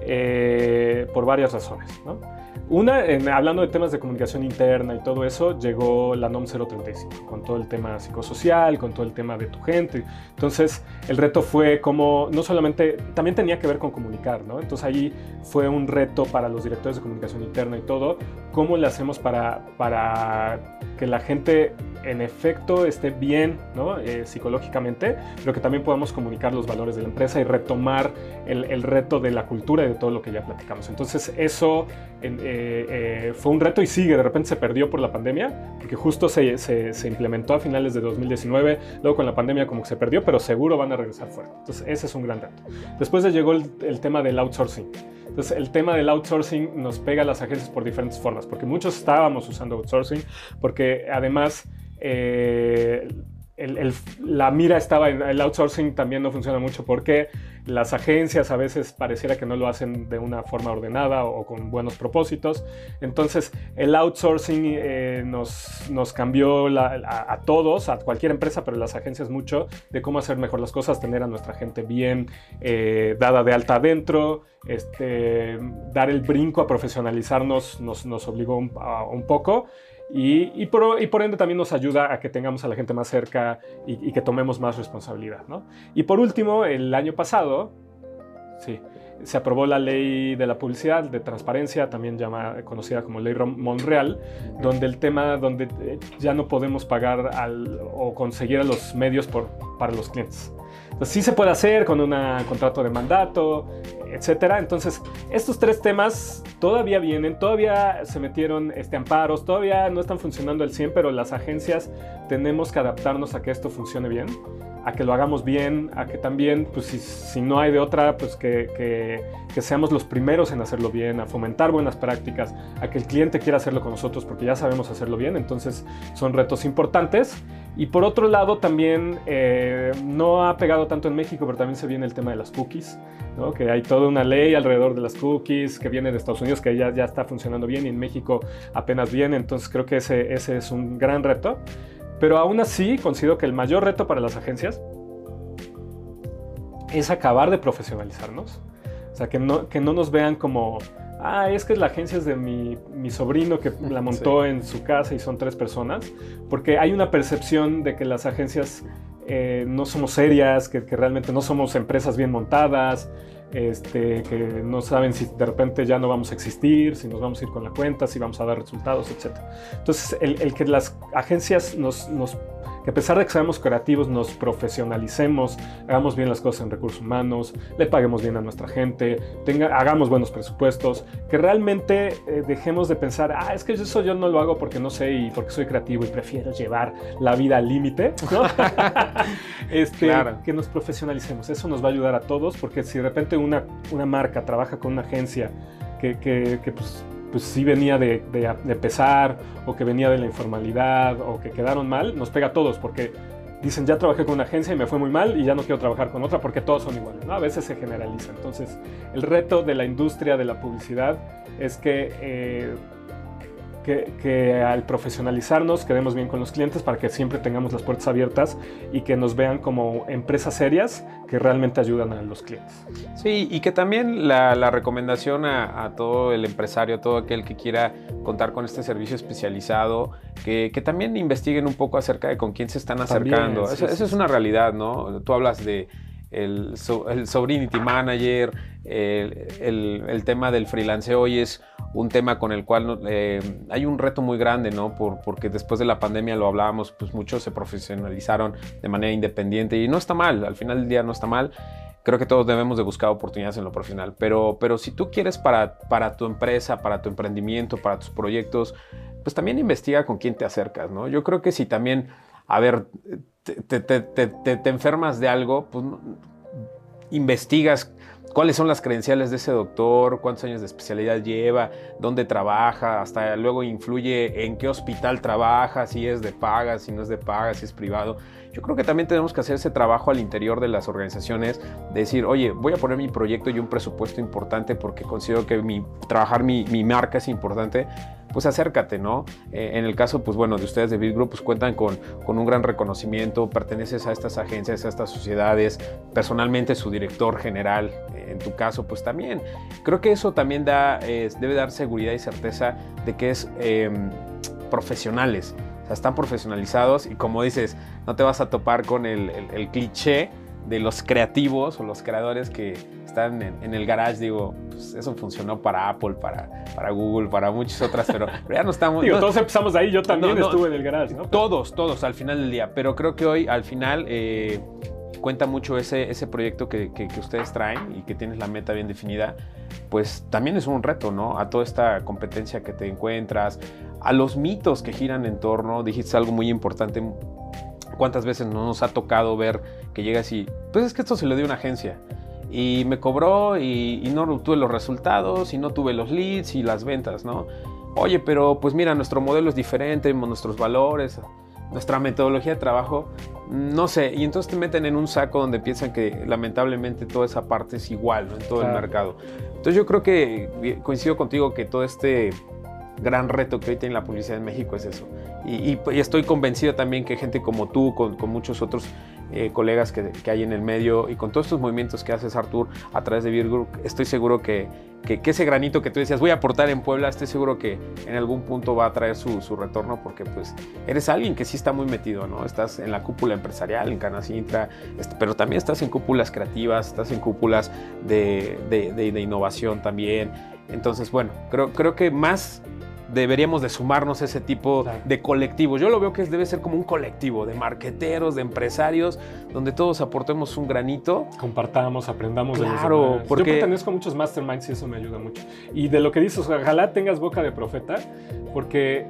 eh, por varias razones. ¿no? Una, hablando de temas de comunicación interna y todo eso, llegó la NOM 035, con todo el tema psicosocial, con todo el tema de tu gente. Entonces, el reto fue como, no solamente, también tenía que ver con comunicar, ¿no? Entonces ahí fue un reto para los directores de comunicación interna y todo, cómo le hacemos para, para que la gente en efecto esté bien ¿no? Eh, psicológicamente, pero que también podamos comunicar los valores de la empresa y retomar el, el, reto de la cultura y de todo lo que ya platicamos. Entonces eso eh, eh, fue un reto y sigue, de repente se perdió por la pandemia, porque justo se, se, se, implementó a finales de 2019, luego con la pandemia como que se perdió, pero seguro van a regresar fuerte. Entonces ese es un gran reto. Después llegó el, el tema del outsourcing. Entonces, el tema del outsourcing nos pega a las agencias por diferentes formas, porque muchos estábamos usando outsourcing, porque además eh, la mira estaba en el outsourcing también no funciona mucho porque las agencias a veces pareciera que no lo hacen de una forma ordenada o, con buenos propósitos. Entonces el outsourcing eh, nos, nos, cambió a, todos, a cualquier empresa, pero las agencias mucho, de cómo hacer mejor las cosas, tener a nuestra gente bien eh, dada de alta adentro, este, dar el brinco a profesionalizarnos nos, nos obligó un poco. Y, por, ende también nos ayuda a que tengamos a la gente más cerca y, que tomemos más responsabilidad. ¿no? Y por último, el año pasado Sí. Se aprobó la ley de la publicidad, de transparencia, también llama, conocida como ley Monreal, donde el tema, donde eh, ya no podemos pagar al, o conseguir a los medios por, para los clientes. Entonces sí se puede hacer con un contrato de mandato, etcétera. Entonces, estos tres temas todavía vienen, todavía se metieron este, amparos, todavía no están funcionando al 100, pero las agencias tenemos que adaptarnos a que esto funcione bien a que lo hagamos bien, a que también, pues si, no hay de otra, pues que, que, seamos los primeros en hacerlo bien, a fomentar buenas prácticas, a que el cliente quiera hacerlo con nosotros porque ya sabemos hacerlo bien, entonces son retos importantes. Y por otro lado, también eh, no ha pegado tanto en México, pero también se viene el tema de las cookies, ¿no? que hay toda una ley alrededor de las cookies que viene de Estados Unidos, que ya, ya está funcionando bien y en México apenas viene, entonces creo que ese, ese es un gran reto. Pero aún así, considero que el mayor reto para las agencias es acabar de profesionalizarnos. O sea, que no, que no nos vean como, ah, es que la agencia es de mi, mi sobrino que la montó en su casa y son tres personas. Porque hay una percepción de que las agencias eh, no somos serias, que, que, realmente no somos empresas bien montadas, este, que no saben si de repente ya no vamos a existir, si nos vamos a ir con la cuenta, si vamos a dar resultados, etc. Entonces, el, el que las agencias nos, nos que a pesar de que seamos creativos, nos profesionalicemos, hagamos bien las cosas en recursos humanos, le paguemos bien a nuestra gente, tenga, hagamos buenos presupuestos, que realmente eh, dejemos de pensar, ah, es que eso yo no lo hago porque no sé y porque soy creativo y prefiero llevar la vida al límite, este, que nos profesionalicemos, eso nos va a ayudar a todos, porque si de repente una, una marca trabaja con una agencia que, que, que pues, pues sí venía de, de, pesar o que venía de la informalidad o que quedaron mal, nos pega a todos porque dicen ya trabajé con una agencia y me fue muy mal y ya no quiero trabajar con otra porque todos son iguales. ¿no? A veces se generaliza. Entonces el reto de la industria de la publicidad es que... Eh, que, al profesionalizarnos quedemos bien con los clientes para que siempre tengamos las puertas abiertas y que nos vean como empresas serias que realmente ayudan a los clientes. Sí, y que también la, recomendación a, todo el empresario, a todo aquel que quiera contar con este servicio especializado, que, también investiguen un poco acerca de con quién se están acercando. Eso, es una realidad, ¿no? Tú hablas de el, el Sobrinity Manager, el, el, tema del freelance hoy es un tema con el cual eh, hay un reto muy grande, ¿no? Por, porque después de la pandemia lo hablábamos, pues muchos se profesionalizaron de manera independiente y no está mal, al final del día no está mal. Creo que todos debemos de buscar oportunidades en lo profesional, pero, pero si tú quieres para, para tu empresa, para tu emprendimiento, para tus proyectos, pues también investiga con quién te acercas, ¿no? Yo creo que si también, a ver, te, te, te, te enfermas de algo, pues investigas cuáles son las credenciales de ese doctor, cuántos años de especialidad lleva, dónde trabaja, hasta luego influye en qué hospital trabaja, si es de paga, si no es de paga, si es privado. Yo creo que también tenemos que hacer ese trabajo al interior de las organizaciones, de decir, oye, voy a poner mi proyecto y un presupuesto importante porque considero que mi, trabajar mi, mi marca es importante pues acércate, ¿no? Eh, en el caso, pues bueno, de ustedes de Big Group, pues cuentan con, con un gran reconocimiento, perteneces a estas agencias, a estas sociedades, personalmente su director general, eh, en tu caso, pues también. Creo que eso también da, debe dar seguridad y certeza de que es em, profesionales, sea, están profesionalizados y como dices, no te vas a topar con el, el cliché de los creativos o los creadores que están en, el garage, digo, pues eso funcionó para Apple, para, para Google, para muchas otras, pero, ya no estamos... Digo, todos empezamos ahí, yo también estuve en el garage, ¿no? Todos, todos, al final del día, pero creo que hoy, al final... Eh, cuenta mucho ese, ese proyecto que, que, ustedes traen y que tienes la meta bien definida, pues también es un reto, ¿no? A toda esta competencia que te encuentras, a los mitos que giran en torno, dijiste algo muy importante, ¿cuántas veces no nos ha tocado ver que llegas y, pues es que esto se lo dio una agencia? y me cobró y, no tuve los resultados y no tuve los leads y las ventas, ¿no? Oye, pero pues mira, nuestro modelo es diferente, nuestros valores, nuestra metodología de trabajo, no sé, y entonces te meten en un saco donde piensan que lamentablemente toda esa parte es igual en todo el mercado. Entonces yo creo que coincido contigo que todo este gran reto que hoy tiene la publicidad en México es eso. Y, estoy convencido también que gente como tú, con, muchos otros, eh, colegas que, hay en el medio y con todos estos movimientos que haces, Artur, a través de Beer Group, estoy seguro que, que, ese granito que tú decías, voy a aportar en Puebla, estoy seguro que en algún punto va a traer su, retorno porque pues eres alguien que sí está muy metido, ¿no? Estás en la cúpula empresarial, en Canacintra, pero también estás en cúpulas creativas, estás en cúpulas de innovación también. Entonces, bueno, creo, creo que más deberíamos de sumarnos a ese tipo de colectivos. Yo lo veo que debe ser como un colectivo de marqueteros, de empresarios, donde todos aportemos un granito. Compartamos, aprendamos claro, de los demás. Porque... Yo pertenezco a muchos masterminds y eso me ayuda mucho. Y de lo que dices, ojalá tengas boca de profeta, porque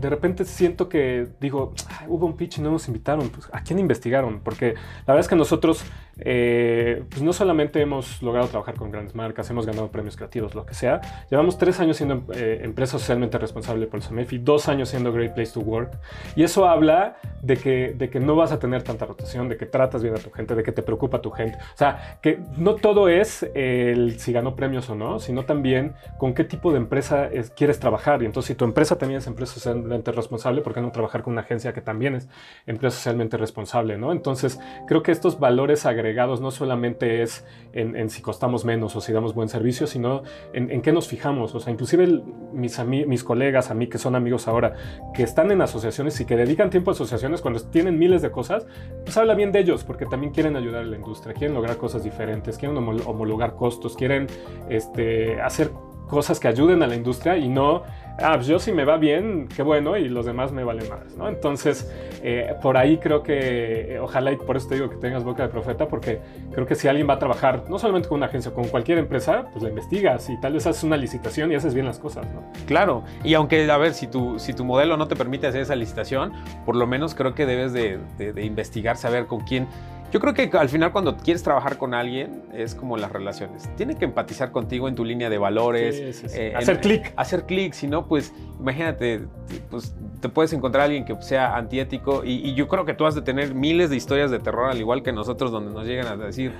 de repente siento que digo, hubo un pitch y no nos invitaron. Pues, ¿A quién investigaron? Porque la verdad es que nosotros eh, pues no solamente hemos logrado trabajar con grandes marcas, hemos ganado premios creativos, lo que sea. Llevamos tres años siendo eh, empresa socialmente responsable por el SAMEFI, dos años siendo Great Place to Work. Y eso habla de que, de que no vas a tener tanta rotación, de que tratas bien a tu gente, de que te preocupa tu gente. O sea, que no todo es el si ganó premios o no, sino también con qué tipo de empresa quieres trabajar. Y entonces, si tu empresa también es empresa socialmente responsable, ¿por qué no trabajar con una agencia que también es empresa socialmente responsable? ¿no? Entonces, creo que estos valores agregados no solamente es en, si costamos menos o si damos buen servicio, sino en, qué nos fijamos. O sea, inclusive mis, mis colegas, a mí que son amigos ahora, que están en asociaciones y que dedican tiempo a asociaciones cuando tienen miles de cosas, pues habla bien de ellos porque también quieren ayudar a la industria, quieren lograr cosas diferentes, quieren homologar costos, quieren este, hacer cosas que ayuden a la industria y no, ah, pues yo si me va bien, qué bueno, y los demás me valen más, ¿no? Entonces, eh, por ahí creo que, eh, ojalá y por eso te digo que tengas boca de profeta, porque creo que si alguien va a trabajar, no solamente con una agencia, con cualquier empresa, pues la investigas y tal vez haces una licitación y haces bien las cosas, ¿no? Claro, y aunque, a ver, si tu, si tu modelo no te permite hacer esa licitación, por lo menos creo que debes de, de investigar, saber con quién yo creo que al final cuando quieres trabajar con alguien es como las relaciones. Tiene que empatizar contigo en tu línea de valores. Eh, hacer clic. Hacer clic, si no, pues imagínate, pues te puedes encontrar a alguien que sea antiético y, y, yo creo que tú has de tener miles de historias de terror al igual que nosotros donde nos llegan a decir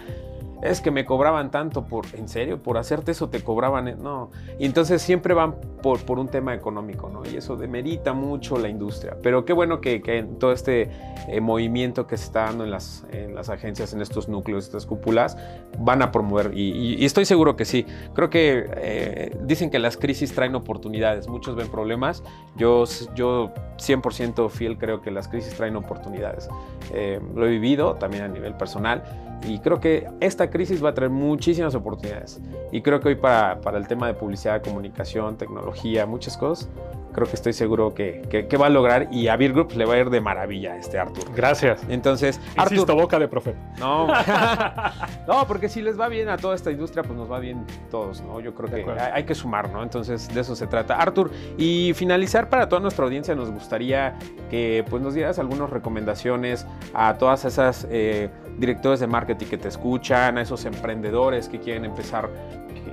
es que me cobraban tanto por, ¿en serio? Por hacerte eso te cobraban, eh, no. Y entonces siempre van por, por un tema económico, ¿no? Y eso demerita mucho la industria. Pero qué bueno que, todo este eh, movimiento que se está dando en las, en las agencias, en estos núcleos, estas cúpulas, van a promover. Y, estoy seguro que sí. Creo que eh, dicen que las crisis traen oportunidades. Muchos ven problemas. Yo, yo 100% fiel creo que las crisis traen oportunidades. lo he vivido también a nivel personal. Y creo que esta crisis va a traer muchísimas oportunidades. Y creo que hoy para, para el tema de publicidad, comunicación, tecnología, muchas cosas, creo que estoy seguro que, que, va a lograr y a Beer Group le va a ir de maravilla este Arthur. Gracias. Entonces, Arthur, boca de profeta. No, no, porque si les va bien a toda esta industria, pues nos va bien todos, ¿no? Yo creo que hay, hay, que sumar, ¿no? Entonces, de eso se trata. Arthur, y finalizar para toda nuestra audiencia, nos gustaría que pues nos dieras algunas recomendaciones a todas esas eh, directores de marketing que te escuchan, a esos emprendedores que quieren empezar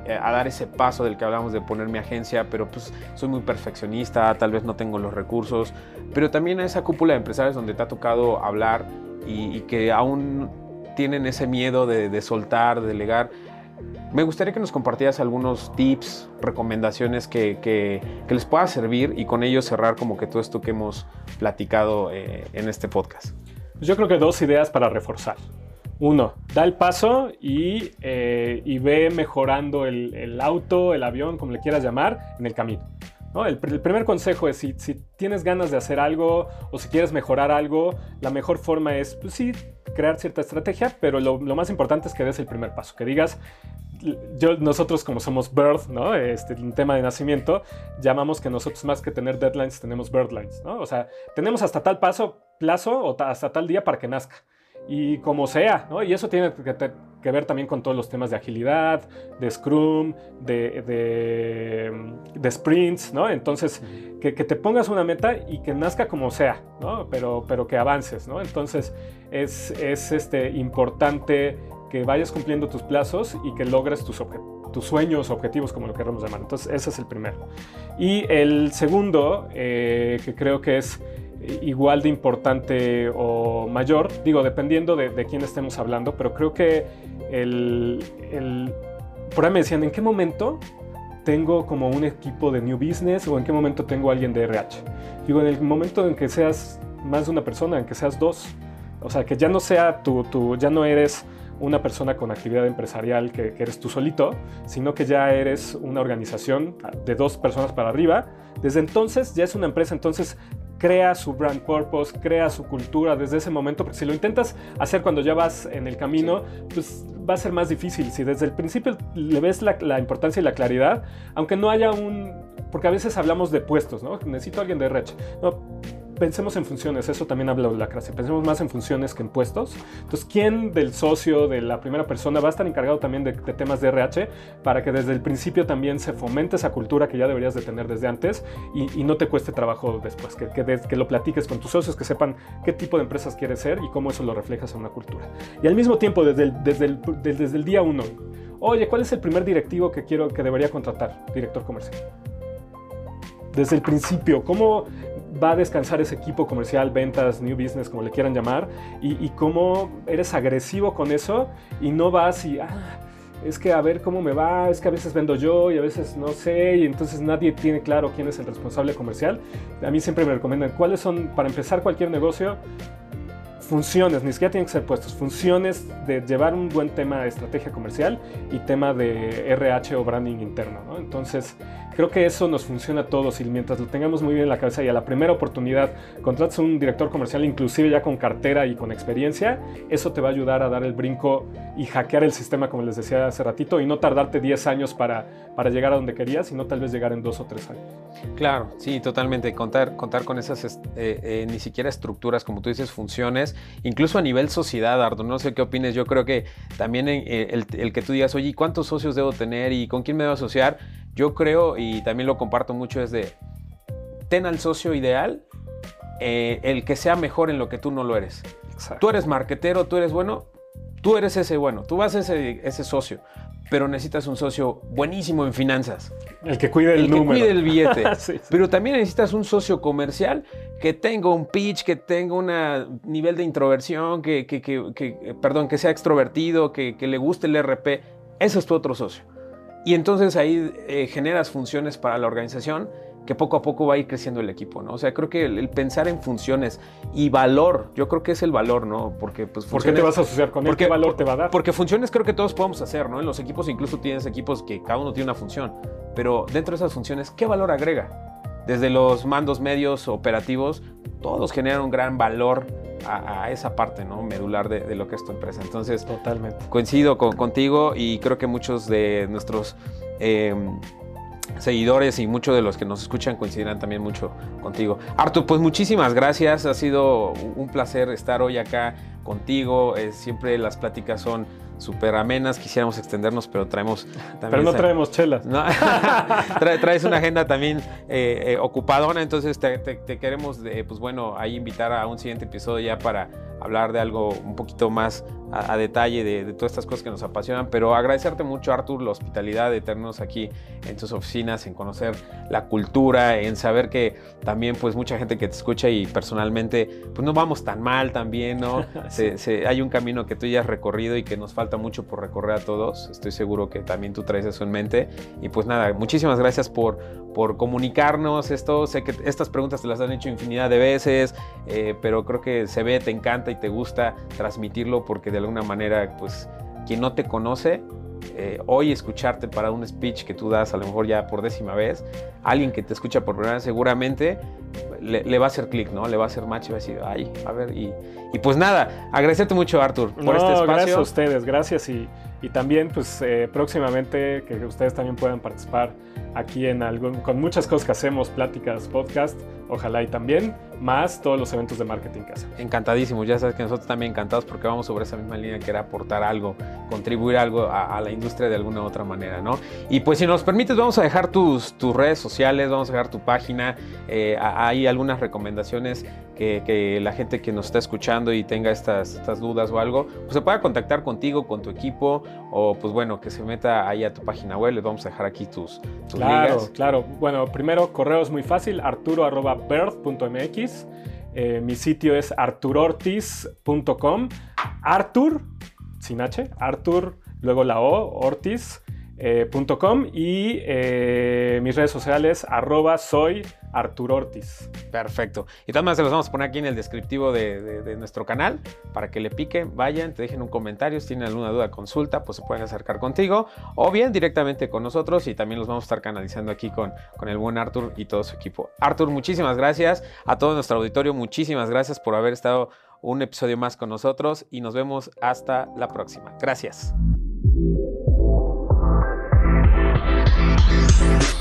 eh, a dar ese paso del que hablamos de poner mi agencia, pero pues soy muy perfeccionista, tal vez no tengo los recursos, pero también a esa cúpula de empresarios donde te ha tocado hablar y, que aún tienen ese miedo de, soltar, de delegar. Me gustaría que nos compartieras algunos tips, recomendaciones que, que, les pueda servir y con ellos cerrar como que todo esto que hemos platicado eh, en este podcast. Yo creo que dos ideas para reforzar. Uno, da el paso y, eh, ve mejorando el, auto, el avión, como le quieras llamar, en el camino. ¿no? El, primer consejo es si, tienes ganas de hacer algo o si quieres mejorar algo, la mejor forma es, pues sí, crear cierta estrategia, pero lo, más importante es que des el primer paso, que digas, nosotros como somos birth, ¿no? Este, tema de nacimiento, llamamos que nosotros más que tener deadlines tenemos birdlines, ¿no? O sea, tenemos hasta tal paso, plazo o hasta tal día para que nazca y como sea, ¿no? Y eso tiene que, ver también con todos los temas de agilidad, de Scrum, de, de, sprints, ¿no? Entonces, que, te pongas una meta y que nazca como sea, ¿no? Pero, pero que avances, ¿no? Entonces, es, es este, importante que vayas cumpliendo tus plazos y que logres tus, tus sueños, objetivos, como lo queramos llamar. Entonces, ese es el primero. Y el segundo, eh, que creo que es igual de importante o mayor, digo, dependiendo de, quién estemos hablando, pero creo que el, por ahí me decían, ¿en qué momento tengo como un equipo de New Business o en qué momento tengo alguien de RH? Digo, en el momento en que seas más de una persona, en que seas dos, O sea, que ya no sea tu, tu ya no eres una persona con actividad empresarial que, eres tú solito, sino que ya eres una organización de dos personas para arriba. Desde entonces ya es una empresa, entonces crea su brand purpose, crea su cultura desde ese momento, porque si lo intentas hacer cuando ya vas en el camino, pues va a ser más difícil. Si desde el principio le ves la, importancia y la claridad, aunque no haya un... Porque a veces hablamos de puestos, ¿no? Necesito a alguien de Rech. No, pensemos en funciones, eso también habla de la clase, pensemos más en funciones que en puestos. Entonces, ¿quién del socio, de la primera persona, va a estar encargado también de, temas de RH para que desde el principio también se fomente esa cultura que ya deberías de tener desde antes y, no te cueste trabajo después, que, que, lo platiques con tus socios, que sepan qué tipo de empresas quieres ser y cómo eso lo reflejas en una cultura. Y al mismo tiempo, desde el, desde el, desde el día uno, oye, ¿cuál es el primer directivo que quiero que debería contratar? Director comercial desde el principio, cómo va a descansar ese equipo comercial, ventas, new business, como le quieran llamar, y, cómo eres agresivo con eso y no vas y, ah, es que a ver cómo me va, es que a veces vendo yo y a veces no sé, y entonces nadie tiene claro quién es el responsable comercial. A mí siempre me recomiendan cuáles son, para empezar cualquier negocio, funciones, ni siquiera tienen que ser puestos, funciones de llevar un buen tema de estrategia comercial y tema de RH o branding interno. ¿no? Entonces, creo que eso nos funciona a todos y mientras lo tengamos muy bien en la cabeza y a la primera oportunidad contratas a un director comercial, inclusive ya con cartera y con experiencia, eso te va a ayudar a dar el brinco y hackear el sistema, como les decía hace ratito, y no tardarte 10 años para, para llegar a donde querías, sino tal vez llegar en 2 o 3 años. Claro, sí, totalmente. Contar, contar con esas, eh, eh, ni siquiera estructuras, como tú dices, funciones incluso a nivel sociedad, Ardo, no sé qué opines, yo creo que también eh, el, que tú digas, oye, ¿cuántos socios debo tener y con quién me debo asociar? Yo creo, y también lo comparto mucho, es de, ten al socio ideal, eh, el que sea mejor en lo que tú no lo eres. Tú eres marquetero, tú eres bueno, tú eres ese bueno, tú vas a ese, ese socio pero necesitas un socio buenísimo en finanzas. El que cuide el, el que cuide el billete. Pero también necesitas un socio comercial que tenga un pitch, que tenga un nivel de introversión, que, que, perdón, que sea extrovertido, que, le guste el RP. Ese es tu otro socio. Y entonces ahí eh, generas funciones para la organización que poco a poco va a ir creciendo el equipo, ¿no? O sea, creo que el, pensar en funciones y valor, yo creo que es el valor, ¿no? Porque pues ¿Por qué te vas a asociar con él? ¿Qué valor te va a dar? Porque funciones creo que todos podemos hacer, ¿no? En los equipos incluso tienes equipos que cada uno tiene una función, pero dentro de esas funciones, ¿qué valor agrega? Desde los mandos medios operativos, todos generan un gran valor a, esa parte ¿no? medular de, lo que es tu empresa. Entonces, totalmente. Coincido contigo y creo que muchos de nuestros eh, seguidores y muchos de los que nos escuchan coincidirán también mucho contigo. Artur, pues muchísimas gracias, ha sido un placer estar hoy acá contigo, eh, siempre las pláticas son súper amenas, quisiéramos extendernos, pero traemos también... Pero no traemos chelas. traes una agenda también eh, eh, ocupadona, entonces te, queremos, pues bueno, ahí invitar a un siguiente episodio ya para hablar de algo un poquito más a, detalle de, todas estas cosas que nos apasionan, pero agradecerte mucho, Artur, la hospitalidad de tenernos aquí en tus oficinas, en conocer la cultura, en saber que también pues mucha gente que te escucha y personalmente pues no vamos tan mal también, ¿no? hay un camino que tú ya has recorrido y que nos falta mucho por recorrer a todos, estoy seguro que también tú traes eso en mente. Y pues nada, muchísimas gracias por, por comunicarnos esto, sé que estas preguntas te las han hecho infinidad de veces, eh, pero creo que se ve, te encanta y te gusta transmitirlo porque de alguna manera, pues, quien no te conoce, eh, hoy escucharte para un speech que tú das a lo mejor ya por décima vez, alguien que te escucha por primera vez seguramente le, va a hacer clic, ¿no? Le va a hacer match y va a decir, ay, a ver, y, pues nada, agradecerte mucho Artur por este espacio. Gracias a ustedes, gracias y, también pues eh, próximamente que ustedes también puedan participar aquí en algo, con muchas cosas que hacemos, pláticas, podcast, ojalá y también, más todos los eventos de marketing que hacemos. Encantadísimo, ya sabes que nosotros también encantados porque vamos sobre esa misma línea que era aportar algo, contribuir algo a, la industria de alguna u otra manera, ¿no? Y pues si nos permites, vamos a dejar tus, tus redes sociales, vamos a dejar tu página, eh, hay algunas recomendaciones que, la gente que nos está escuchando y tenga estas, estas dudas o algo, pues se pueda contactar contigo, con tu equipo, o pues bueno, que se meta ahí a tu página web, les vamos a dejar aquí tus, tus Claro, claro. Bueno, primero, correo es muy fácil, arturo.birth.mx. Eh, mi sitio es arturortiz.com. Artur, sin H, Artur, luego la O, Ortiz, eh, y eh, mis redes sociales, arroba soy Arturo Ortiz. Perfecto. Y maneras se los vamos a poner aquí en el descriptivo de, nuestro canal para que le piquen, vayan, te dejen un comentario. Si tienen alguna duda, consulta, pues se pueden acercar contigo o bien directamente con nosotros y también los vamos a estar canalizando aquí con, con el buen Artur y todo su equipo. Artur, muchísimas gracias. A todo nuestro auditorio, muchísimas gracias por haber estado un episodio más con nosotros y nos vemos hasta la próxima. Gracias. Bye.